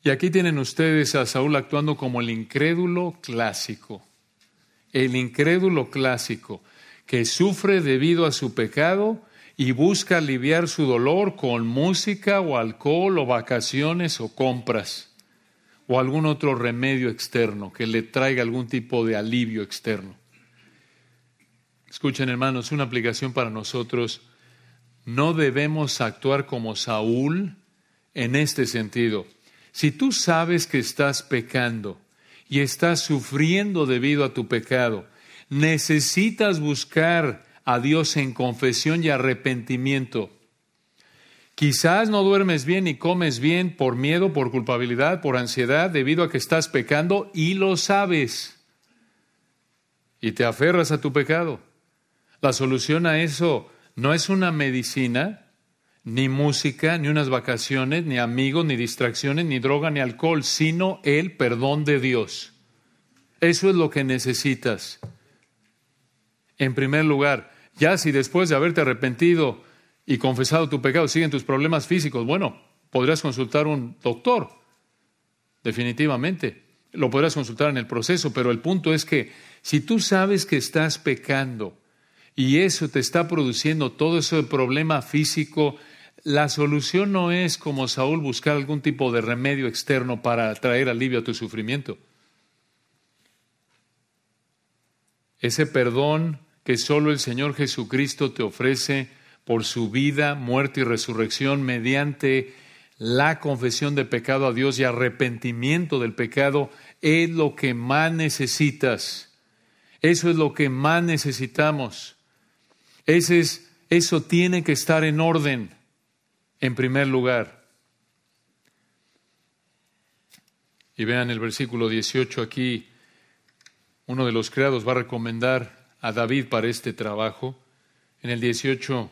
Y aquí tienen ustedes a Saúl actuando como el incrédulo clásico, el incrédulo clásico que sufre debido a su pecado y busca aliviar su dolor con música o alcohol o vacaciones o compras o algún otro remedio externo que le traiga algún tipo de alivio externo. Escuchen hermanos, una aplicación para nosotros. No debemos actuar como Saúl en este sentido. Si tú sabes que estás pecando y estás sufriendo debido a tu pecado, necesitas buscar a Dios en confesión y arrepentimiento. Quizás no duermes bien y comes bien por miedo, por culpabilidad, por ansiedad, debido a que estás pecando y lo sabes. Y te aferras a tu pecado. La solución a eso no es una medicina, ni música, ni unas vacaciones, ni amigos, ni distracciones, ni droga, ni alcohol, sino el perdón de Dios. Eso es lo que necesitas. En primer lugar, ya si después de haberte arrepentido y confesado tu pecado siguen tus problemas físicos, bueno, podrías consultar a un doctor, definitivamente. Lo podrás consultar en el proceso, pero el punto es que si tú sabes que estás pecando y eso te está produciendo todo ese problema físico, la solución no es como Saúl buscar algún tipo de remedio externo para traer alivio a tu sufrimiento. Ese perdón que solo el Señor Jesucristo te ofrece por su vida, muerte y resurrección mediante la confesión de pecado a Dios y arrepentimiento del pecado es lo que más necesitas. Eso es lo que más necesitamos. Ese es, eso tiene que estar en orden en primer lugar. Y vean el versículo 18 aquí, uno de los creados va a recomendar a David para este trabajo. En el 18,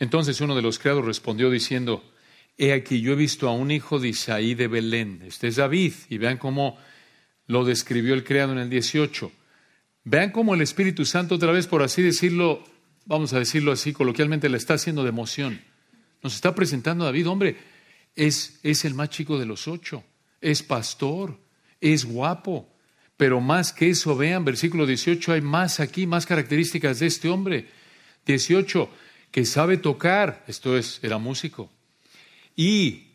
entonces uno de los criados respondió diciendo, He aquí, yo he visto a un hijo de Isaí de Belén. Este es David. Y vean cómo lo describió el criado en el 18. Vean cómo el Espíritu Santo, otra vez por así decirlo, vamos a decirlo así coloquialmente, le está haciendo de emoción. Nos está presentando David, hombre, es, es el más chico de los ocho, es pastor, es guapo, pero más que eso, vean, versículo 18, hay más aquí, más características de este hombre. 18, que sabe tocar, esto es, era músico, y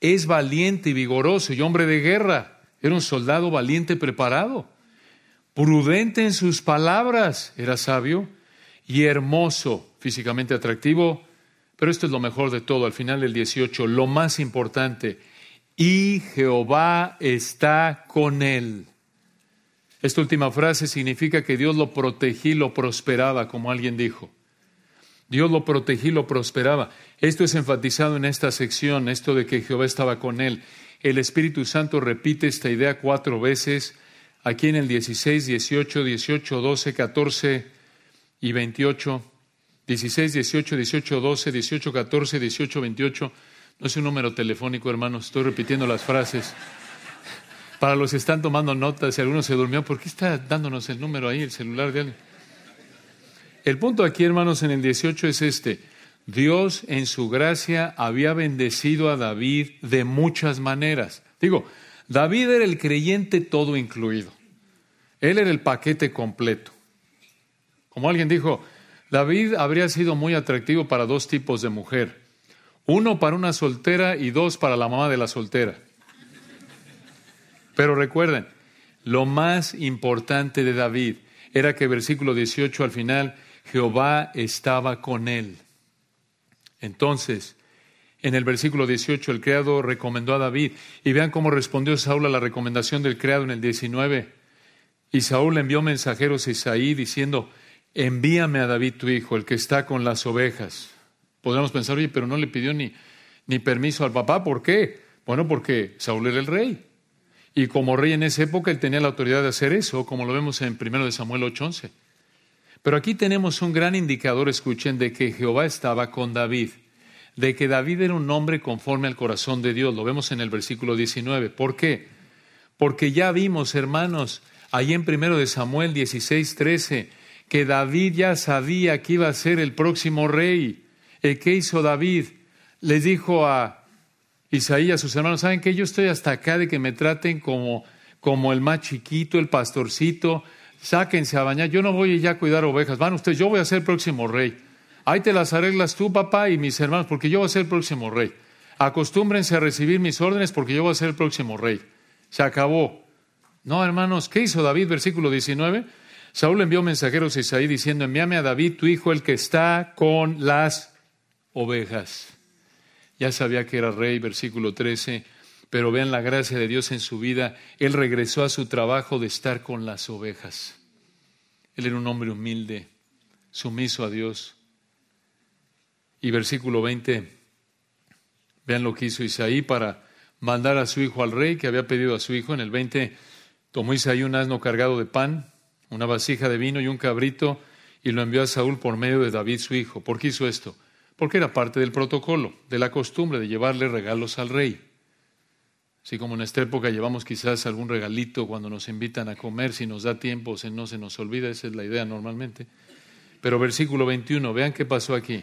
es valiente y vigoroso y hombre de guerra, era un soldado valiente preparado, prudente en sus palabras, era sabio, y hermoso, físicamente atractivo, pero esto es lo mejor de todo, al final del 18, lo más importante, y Jehová está con él. Esta última frase significa que Dios lo protegí, lo prosperaba, como alguien dijo. Dios lo protegí, lo prosperaba. Esto es enfatizado en esta sección, esto de que Jehová estaba con él. El Espíritu Santo repite esta idea cuatro veces, aquí en el 16, 18, 18, 12, 14 y 28. 16, 18, 18, 12, 18, 14, 18, 28. No es un número telefónico, hermanos, estoy repitiendo las frases. Para los que están tomando notas, si alguno se durmió, ¿por qué está dándonos el número ahí, el celular de alguien? El punto aquí, hermanos, en el 18 es este. Dios en su gracia había bendecido a David de muchas maneras. Digo, David era el creyente todo incluido. Él era el paquete completo. Como alguien dijo, David habría sido muy atractivo para dos tipos de mujer. Uno para una soltera y dos para la mamá de la soltera. Pero recuerden, lo más importante de David era que versículo 18 al final, Jehová estaba con él. Entonces, en el versículo 18, el criado recomendó a David. Y vean cómo respondió Saúl a la recomendación del criado en el 19. Y Saúl envió mensajeros a Isaí diciendo, envíame a David tu hijo, el que está con las ovejas. Podríamos pensar, oye, pero no le pidió ni, ni permiso al papá. ¿Por qué? Bueno, porque Saúl era el rey. Y como rey en esa época, él tenía la autoridad de hacer eso, como lo vemos en 1 de Samuel 8:11. Pero aquí tenemos un gran indicador, escuchen, de que Jehová estaba con David, de que David era un hombre conforme al corazón de Dios. Lo vemos en el versículo 19. ¿Por qué? Porque ya vimos, hermanos, ahí en 1 de Samuel 16:13, que David ya sabía que iba a ser el próximo rey. ¿Qué hizo David? Les dijo a Isaías, sus hermanos, ¿saben que Yo estoy hasta acá de que me traten como, como el más chiquito, el pastorcito. Sáquense a bañar. Yo no voy ya a cuidar ovejas. Van ustedes, yo voy a ser el próximo rey. Ahí te las arreglas tú, papá, y mis hermanos, porque yo voy a ser el próximo rey. Acostúmbrense a recibir mis órdenes porque yo voy a ser el próximo rey. Se acabó. No, hermanos, ¿qué hizo David? Versículo 19. Saúl envió mensajeros a Isaí diciendo, envíame a David, tu hijo, el que está con las ovejas. Ya sabía que era rey, versículo 13, pero vean la gracia de Dios en su vida. Él regresó a su trabajo de estar con las ovejas. Él era un hombre humilde, sumiso a Dios. Y versículo 20, vean lo que hizo Isaí para mandar a su hijo al rey que había pedido a su hijo. En el 20 tomó Isaí un asno cargado de pan, una vasija de vino y un cabrito y lo envió a Saúl por medio de David su hijo. ¿Por qué hizo esto? Porque era parte del protocolo, de la costumbre de llevarle regalos al rey. Así como en esta época llevamos quizás algún regalito cuando nos invitan a comer, si nos da tiempo, si no se nos olvida, esa es la idea normalmente. Pero versículo 21, vean qué pasó aquí.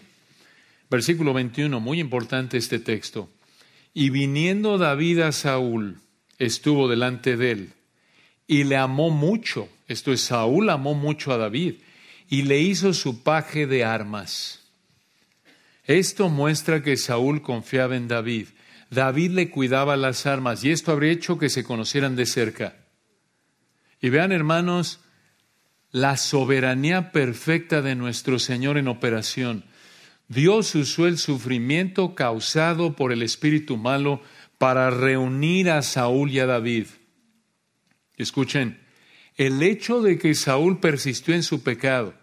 Versículo 21, muy importante este texto. Y viniendo David a Saúl, estuvo delante de él y le amó mucho. Esto es, Saúl amó mucho a David y le hizo su paje de armas. Esto muestra que Saúl confiaba en David. David le cuidaba las armas y esto habría hecho que se conocieran de cerca. Y vean, hermanos, la soberanía perfecta de nuestro Señor en operación. Dios usó el sufrimiento causado por el espíritu malo para reunir a Saúl y a David. Escuchen, el hecho de que Saúl persistió en su pecado,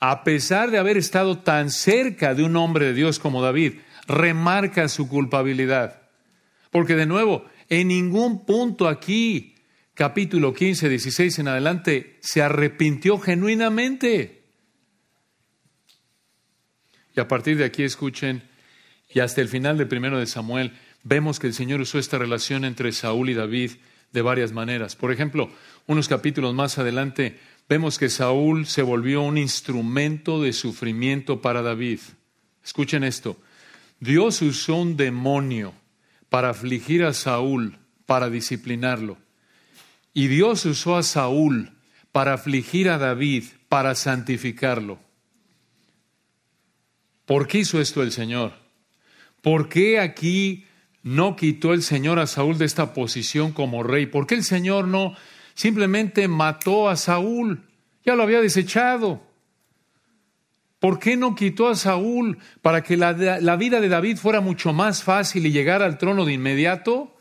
a pesar de haber estado tan cerca de un hombre de Dios como David, remarca su culpabilidad. Porque de nuevo, en ningún punto aquí, capítulo 15, 16 en adelante, se arrepintió genuinamente. Y a partir de aquí escuchen, y hasta el final del primero de Samuel, vemos que el Señor usó esta relación entre Saúl y David de varias maneras. Por ejemplo, unos capítulos más adelante, vemos que Saúl se volvió un instrumento de sufrimiento para David. Escuchen esto. Dios usó un demonio para afligir a Saúl, para disciplinarlo. Y Dios usó a Saúl para afligir a David, para santificarlo. ¿Por qué hizo esto el Señor? ¿Por qué aquí no quitó el Señor a Saúl de esta posición como rey? ¿Por qué el Señor no simplemente mató a Saúl? Ya lo había desechado. ¿Por qué no quitó a Saúl para que la, la, vida de David fuera mucho más fácil y llegara al trono de inmediato?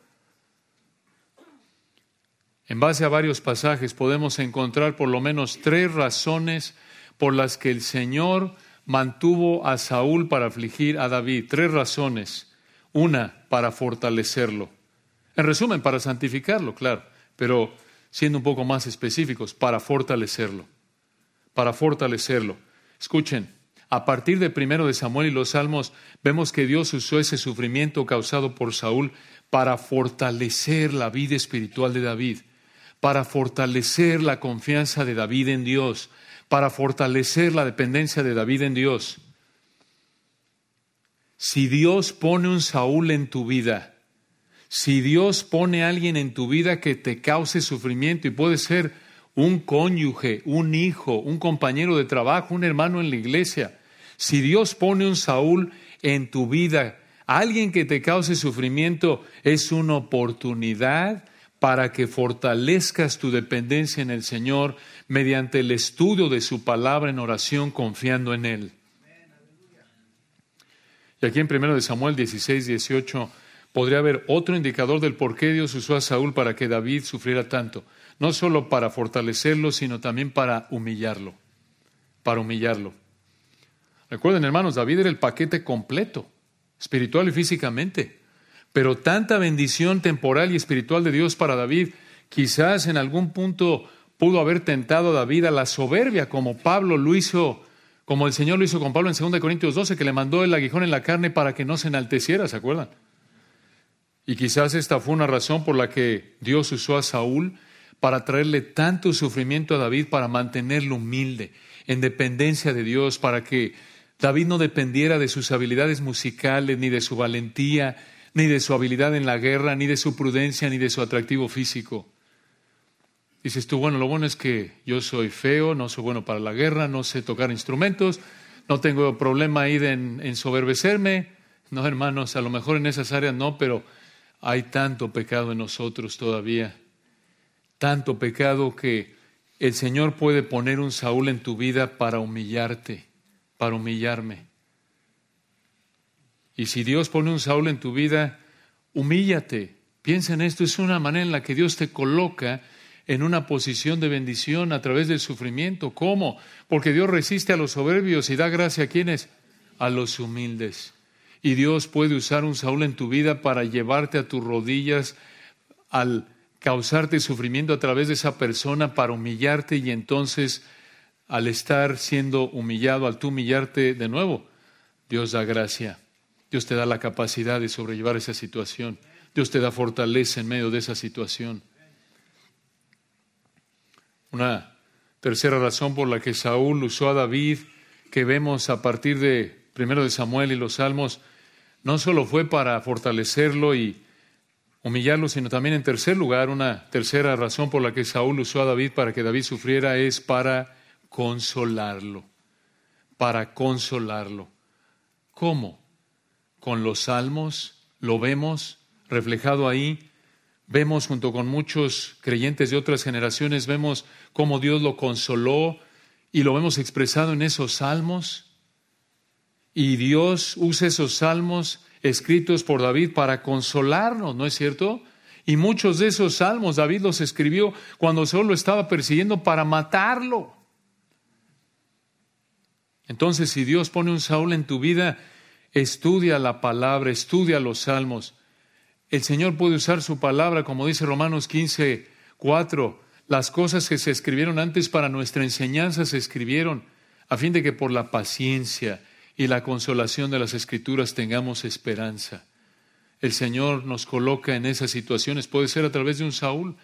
En base a varios pasajes podemos encontrar por lo menos tres razones por las que el Señor mantuvo a Saúl para afligir a David. Tres razones. Una, para fortalecerlo. En resumen, para santificarlo, claro, pero siendo un poco más específicos, para fortalecerlo. Para fortalecerlo. Escuchen, a partir de primero de Samuel y los Salmos, vemos que Dios usó ese sufrimiento causado por Saúl para fortalecer la vida espiritual de David, para fortalecer la confianza de David en Dios, para fortalecer la dependencia de David en Dios. Si Dios pone un Saúl en tu vida, si Dios pone alguien en tu vida que te cause sufrimiento y puede ser un cónyuge, un hijo, un compañero de trabajo, un hermano en la iglesia, si Dios pone un Saúl en tu vida, alguien que te cause sufrimiento, es una oportunidad para que fortalezcas tu dependencia en el Señor mediante el estudio de su palabra en oración confiando en Él. Y aquí en 1 Samuel 16, 18 podría haber otro indicador del por qué Dios usó a Saúl para que David sufriera tanto. No solo para fortalecerlo, sino también para humillarlo. Para humillarlo. Recuerden, hermanos, David era el paquete completo, espiritual y físicamente. Pero tanta bendición temporal y espiritual de Dios para David, quizás en algún punto pudo haber tentado a David a la soberbia, como Pablo lo hizo, como el Señor lo hizo con Pablo en 2 Corintios 12, que le mandó el aguijón en la carne para que no se enalteciera, ¿se acuerdan? Y quizás esta fue una razón por la que Dios usó a Saúl para traerle tanto sufrimiento a David, para mantenerlo humilde, en dependencia de Dios, para que David no dependiera de sus habilidades musicales, ni de su valentía, ni de su habilidad en la guerra, ni de su prudencia, ni de su atractivo físico. Dices tú, bueno, lo bueno es que yo soy feo, no soy bueno para la guerra, no sé tocar instrumentos, no tengo problema ahí en, en soberbecerme. No, hermanos, a lo mejor en esas áreas no, pero hay tanto pecado en nosotros todavía. Tanto pecado que el Señor puede poner un Saúl en tu vida para humillarte, para humillarme. Y si Dios pone un Saúl en tu vida, humíllate. Piensa en esto, es una manera en la que Dios te coloca en una posición de bendición a través del sufrimiento. ¿Cómo? Porque Dios resiste a los soberbios y da gracia a quienes? A los humildes. Y Dios puede usar un Saúl en tu vida para llevarte a tus rodillas al causarte sufrimiento a través de esa persona para humillarte y entonces al estar siendo humillado, al humillarte de nuevo, Dios da gracia. Dios te da la capacidad de sobrellevar esa situación. Dios te da fortaleza en medio de esa situación. Una tercera razón por la que Saúl usó a David, que vemos a partir de primero de Samuel y los Salmos, no solo fue para fortalecerlo y humillarlo, sino también en tercer lugar, una tercera razón por la que Saúl usó a David para que David sufriera es para consolarlo, para consolarlo. ¿Cómo? Con los salmos, lo vemos reflejado ahí, vemos junto con muchos creyentes de otras generaciones, vemos cómo Dios lo consoló y lo vemos expresado en esos salmos. Y Dios usa esos salmos escritos por David para consolarnos, ¿no es cierto? Y muchos de esos salmos David los escribió cuando Saúl lo estaba persiguiendo para matarlo. Entonces, si Dios pone un Saúl en tu vida, estudia la palabra, estudia los salmos. El Señor puede usar su palabra, como dice Romanos 15, 4. Las cosas que se escribieron antes para nuestra enseñanza se escribieron a fin de que por la paciencia y la consolación de las escrituras tengamos esperanza. El Señor nos coloca en esas situaciones, puede ser a través de un Saúl,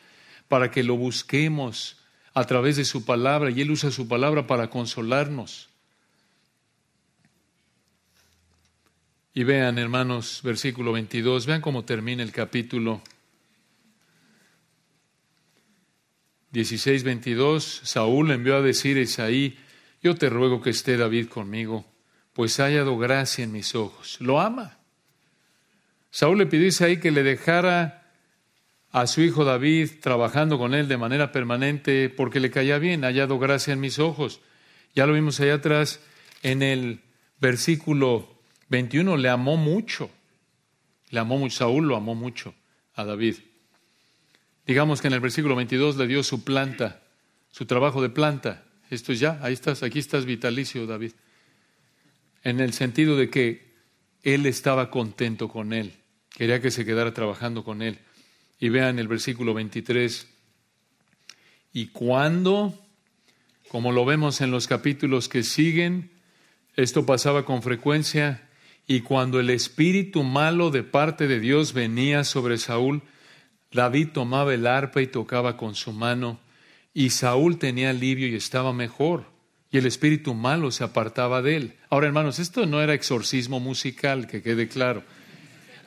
para que lo busquemos a través de su palabra, y Él usa su palabra para consolarnos. Y vean, hermanos, versículo 22, vean cómo termina el capítulo 16, 22. Saúl envió a decir a Isaí, yo te ruego que esté David conmigo pues ha hallado gracia en mis ojos. Lo ama. Saúl le pidió a Isaí que le dejara a su hijo David trabajando con él de manera permanente porque le caía bien, ha hallado gracia en mis ojos. Ya lo vimos allá atrás en el versículo 21, le amó mucho. Le amó mucho, Saúl lo amó mucho a David. Digamos que en el versículo 22 le dio su planta, su trabajo de planta. Esto es ya, ahí estás, aquí estás vitalicio, David en el sentido de que él estaba contento con él, quería que se quedara trabajando con él. Y vean el versículo 23, y cuando, como lo vemos en los capítulos que siguen, esto pasaba con frecuencia, y cuando el espíritu malo de parte de Dios venía sobre Saúl, David tomaba el arpa y tocaba con su mano, y Saúl tenía alivio y estaba mejor y el espíritu malo se apartaba de él. Ahora, hermanos, esto no era exorcismo musical, que quede claro.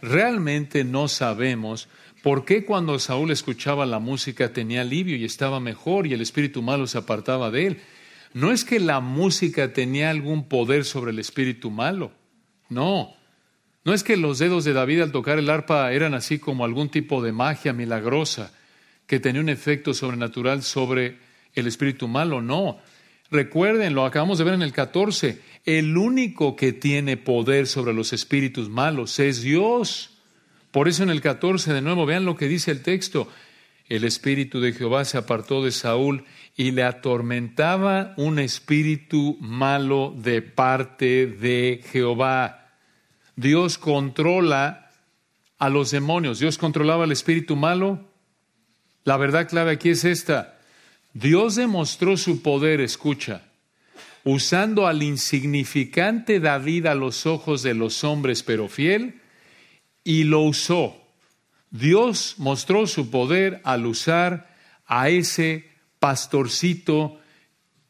Realmente no sabemos por qué cuando Saúl escuchaba la música tenía alivio y estaba mejor y el espíritu malo se apartaba de él. No es que la música tenía algún poder sobre el espíritu malo. No. No es que los dedos de David al tocar el arpa eran así como algún tipo de magia milagrosa que tenía un efecto sobrenatural sobre el espíritu malo. No. Recuerden, lo acabamos de ver en el 14, el único que tiene poder sobre los espíritus malos es Dios. Por eso en el 14 de nuevo, vean lo que dice el texto. El espíritu de Jehová se apartó de Saúl y le atormentaba un espíritu malo de parte de Jehová. Dios controla a los demonios. Dios controlaba al espíritu malo. La verdad clave aquí es esta. Dios demostró su poder, escucha, usando al insignificante David a los ojos de los hombres, pero fiel, y lo usó. Dios mostró su poder al usar a ese pastorcito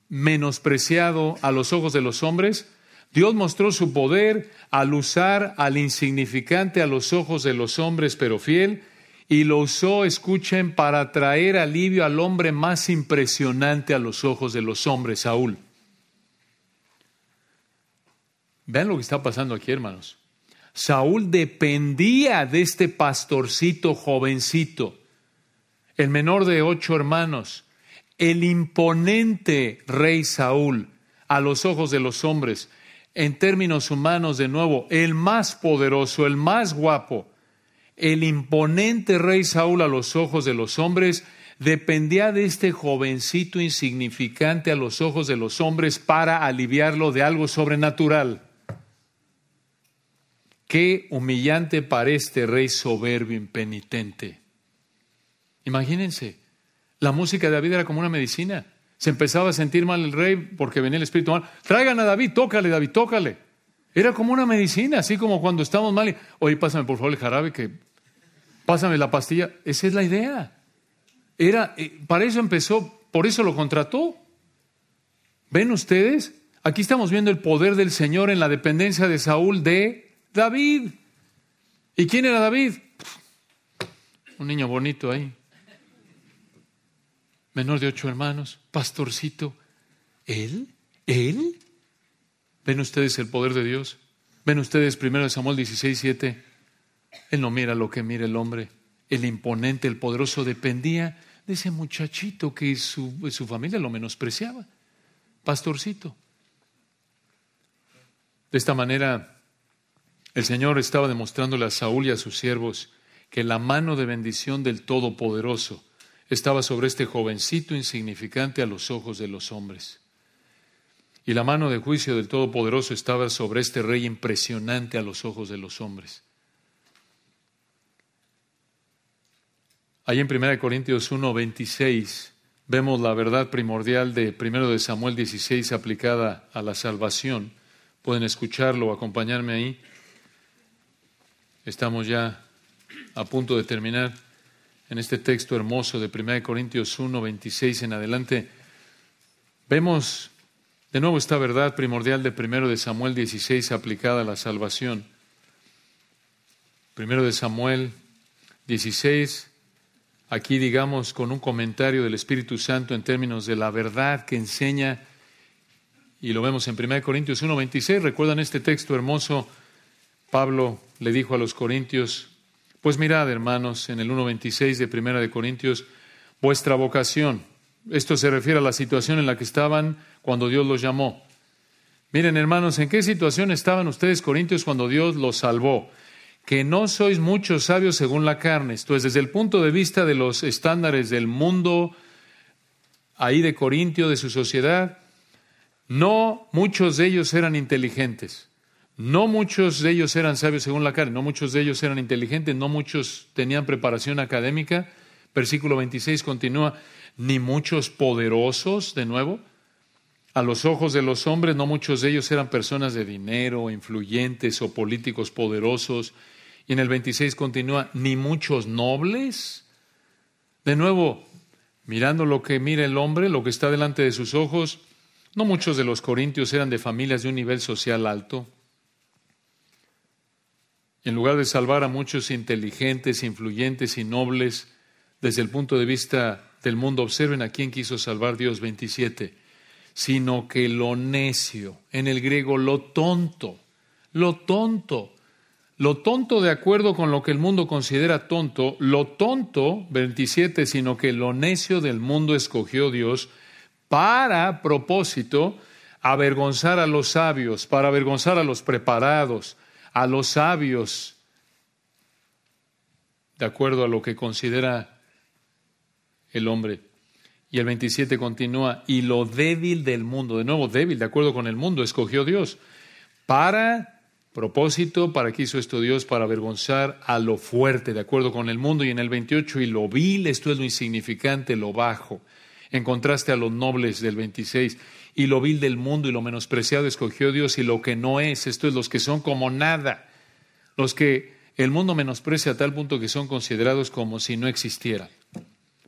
menospreciado a los ojos de los hombres. Dios mostró su poder al usar al insignificante a los ojos de los hombres, pero fiel, y lo usó, escuchen, para traer alivio al hombre más impresionante a los ojos de los hombres, Saúl. Vean lo que está pasando aquí, hermanos. Saúl dependía de este pastorcito jovencito, el menor de ocho hermanos, el imponente rey Saúl a los ojos de los hombres, en términos humanos de nuevo, el más poderoso, el más guapo, el imponente rey Saúl a los ojos de los hombres dependía de este jovencito insignificante a los ojos de los hombres para aliviarlo de algo sobrenatural. Qué humillante para este rey soberbio, impenitente. Imagínense, la música de David era como una medicina. Se empezaba a sentir mal el rey porque venía el espíritu mal. Traigan a David, tócale, David, tócale. Era como una medicina, así como cuando estamos mal y, oye, pásame por favor el jarabe, que pásame la pastilla. Esa es la idea. Era, eh, para eso empezó, por eso lo contrató. ¿Ven ustedes? Aquí estamos viendo el poder del Señor en la dependencia de Saúl de David. ¿Y quién era David? Un niño bonito ahí. Menor de ocho hermanos, pastorcito. ¿Él? ¿Él? ¿Ven ustedes el poder de Dios? ¿Ven ustedes primero de Samuel 16, 7? Él no mira lo que mira el hombre. El imponente, el poderoso dependía de ese muchachito que su, su familia lo menospreciaba. Pastorcito. De esta manera, el Señor estaba demostrándole a Saúl y a sus siervos que la mano de bendición del Todopoderoso estaba sobre este jovencito insignificante a los ojos de los hombres. Y la mano de juicio del Todopoderoso estaba sobre este rey impresionante a los ojos de los hombres. Ahí en 1 Corintios 1, 26 vemos la verdad primordial de 1 de Samuel 16 aplicada a la salvación. Pueden escucharlo o acompañarme ahí. Estamos ya a punto de terminar en este texto hermoso de 1 Corintios 1, 26 en adelante. Vemos de nuevo esta verdad primordial de 1 de Samuel 16 aplicada a la salvación. 1 de Samuel 16 aquí digamos con un comentario del Espíritu Santo en términos de la verdad que enseña, y lo vemos en 1 Corintios 1.26, recuerdan este texto hermoso, Pablo le dijo a los Corintios, pues mirad hermanos, en el 1.26 de 1 de Corintios, vuestra vocación, esto se refiere a la situación en la que estaban cuando Dios los llamó. Miren hermanos, ¿en qué situación estaban ustedes Corintios cuando Dios los salvó? que no sois muchos sabios según la carne. Esto es, desde el punto de vista de los estándares del mundo, ahí de Corintio, de su sociedad, no muchos de ellos eran inteligentes. No muchos de ellos eran sabios según la carne, no muchos de ellos eran inteligentes, no muchos tenían preparación académica. Versículo 26 continúa, ni muchos poderosos, de nuevo. A los ojos de los hombres, no muchos de ellos eran personas de dinero, influyentes o políticos poderosos, y en el 26 continúa, ni muchos nobles. De nuevo, mirando lo que mira el hombre, lo que está delante de sus ojos, no muchos de los corintios eran de familias de un nivel social alto. En lugar de salvar a muchos inteligentes, influyentes y nobles, desde el punto de vista del mundo, observen a quién quiso salvar Dios 27, sino que lo necio, en el griego lo tonto, lo tonto, lo tonto de acuerdo con lo que el mundo considera tonto, lo tonto, 27, sino que lo necio del mundo escogió Dios para propósito avergonzar a los sabios, para avergonzar a los preparados, a los sabios, de acuerdo a lo que considera el hombre. Y el 27 continúa, y lo débil del mundo, de nuevo débil, de acuerdo con el mundo, escogió Dios, para Propósito, ¿para qué hizo esto Dios? Para avergonzar a lo fuerte, de acuerdo con el mundo. Y en el 28, y lo vil, esto es lo insignificante, lo bajo. En contraste a los nobles del 26. Y lo vil del mundo y lo menospreciado escogió Dios y lo que no es, esto es los que son como nada. Los que el mundo menosprecia a tal punto que son considerados como si no existieran.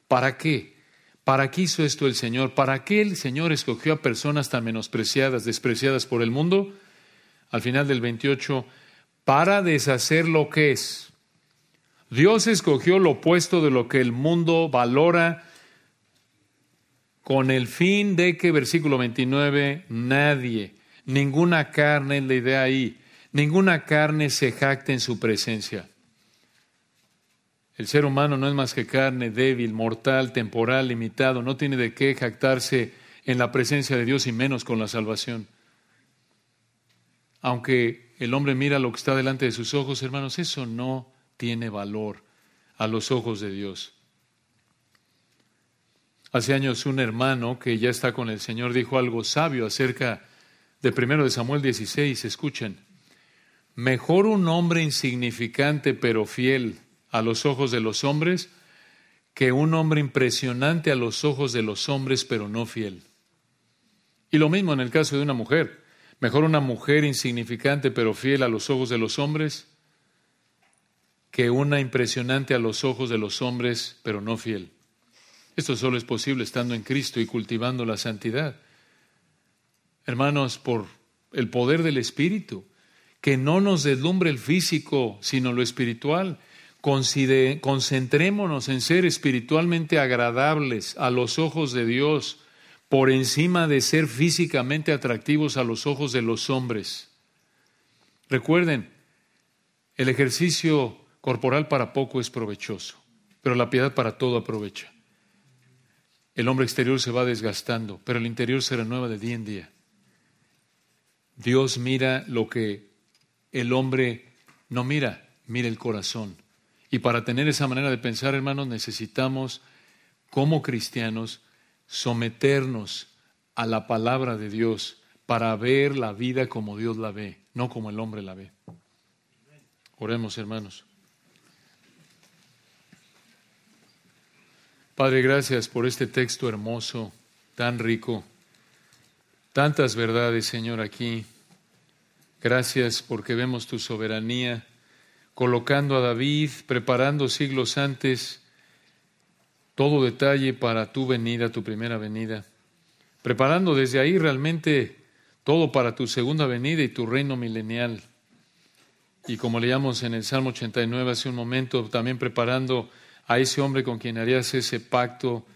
¿Para qué? ¿Para qué hizo esto el Señor? ¿Para qué el Señor escogió a personas tan menospreciadas, despreciadas por el mundo? al final del 28, para deshacer lo que es. Dios escogió lo opuesto de lo que el mundo valora con el fin de que, versículo 29, nadie, ninguna carne, la idea ahí, ninguna carne se jacte en su presencia. El ser humano no es más que carne débil, mortal, temporal, limitado, no tiene de qué jactarse en la presencia de Dios y menos con la salvación aunque el hombre mira lo que está delante de sus ojos, hermanos, eso no tiene valor a los ojos de Dios. Hace años un hermano que ya está con el Señor dijo algo sabio acerca de primero de Samuel 16. Escuchen, mejor un hombre insignificante pero fiel a los ojos de los hombres que un hombre impresionante a los ojos de los hombres pero no fiel. Y lo mismo en el caso de una mujer. Mejor una mujer insignificante pero fiel a los ojos de los hombres que una impresionante a los ojos de los hombres pero no fiel. Esto solo es posible estando en Cristo y cultivando la santidad. Hermanos, por el poder del Espíritu, que no nos deslumbre el físico, sino lo espiritual. concentrémonos en ser espiritualmente agradables a los ojos de Dios, por encima de ser físicamente atractivos a los ojos de los hombres. Recuerden, el ejercicio corporal para poco es provechoso, pero la piedad para todo aprovecha. El hombre exterior se va desgastando, pero el interior se renueva de día en día. Dios mira lo que el hombre no mira, mira el corazón. Y para tener esa manera de pensar, hermanos, necesitamos, como cristianos, someternos a la palabra de Dios para ver la vida como Dios la ve, no como el hombre la ve. Oremos, hermanos. Padre, gracias por este texto hermoso, tan rico, tantas verdades, Señor, aquí. Gracias porque vemos tu soberanía, colocando a David, preparando siglos antes todo detalle para tu venida, tu primera venida, preparando desde ahí realmente todo para tu segunda venida y tu reino milenial. Y como leíamos en el Salmo 89 hace un momento, también preparando a ese hombre con quien harías ese pacto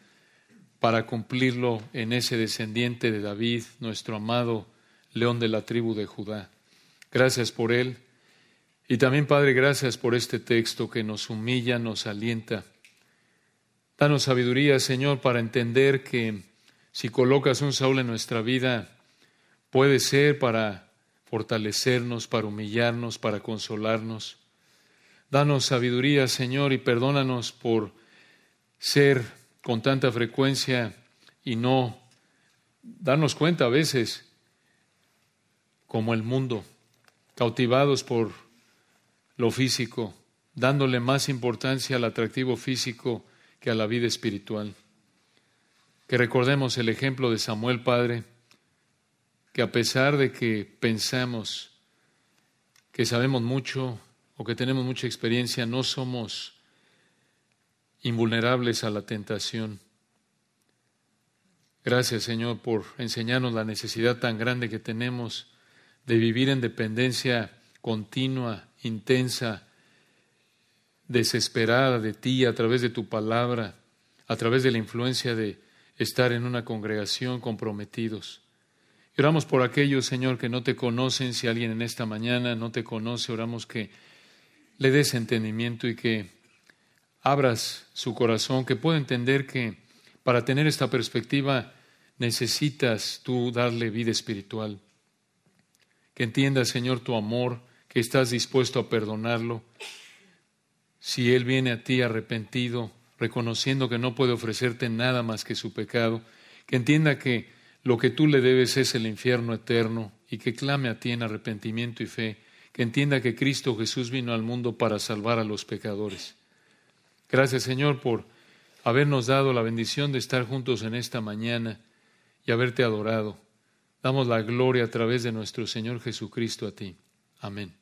para cumplirlo en ese descendiente de David, nuestro amado león de la tribu de Judá. Gracias por él. Y también, Padre, gracias por este texto que nos humilla, nos alienta. Danos sabiduría, Señor, para entender que si colocas un Saúl en nuestra vida, puede ser para fortalecernos, para humillarnos, para consolarnos. Danos sabiduría, Señor, y perdónanos por ser con tanta frecuencia y no darnos cuenta a veces como el mundo, cautivados por lo físico, dándole más importancia al atractivo físico que a la vida espiritual. Que recordemos el ejemplo de Samuel Padre, que a pesar de que pensamos que sabemos mucho, o que tenemos mucha experiencia, no somos invulnerables a la tentación. Gracias, Señor, por enseñarnos la necesidad tan grande que tenemos de vivir en dependencia continua, intensa, desesperada de ti a través de tu palabra, a través de la influencia de estar en una congregación comprometidos. Oramos por aquellos, Señor, que no te conocen. Si alguien en esta mañana no te conoce, oramos que le des entendimiento y que abras su corazón, que pueda entender que para tener esta perspectiva necesitas tú darle vida espiritual. Que entienda, Señor, tu amor, que estás dispuesto a perdonarlo. Si Él viene a ti arrepentido, reconociendo que no puede ofrecerte nada más que su pecado, que entienda que lo que tú le debes es el infierno eterno y que clame a ti en arrepentimiento y fe entienda que Cristo Jesús vino al mundo para salvar a los pecadores. Gracias Señor por habernos dado la bendición de estar juntos en esta mañana y haberte adorado. Damos la gloria a través de nuestro Señor Jesucristo a ti. Amén.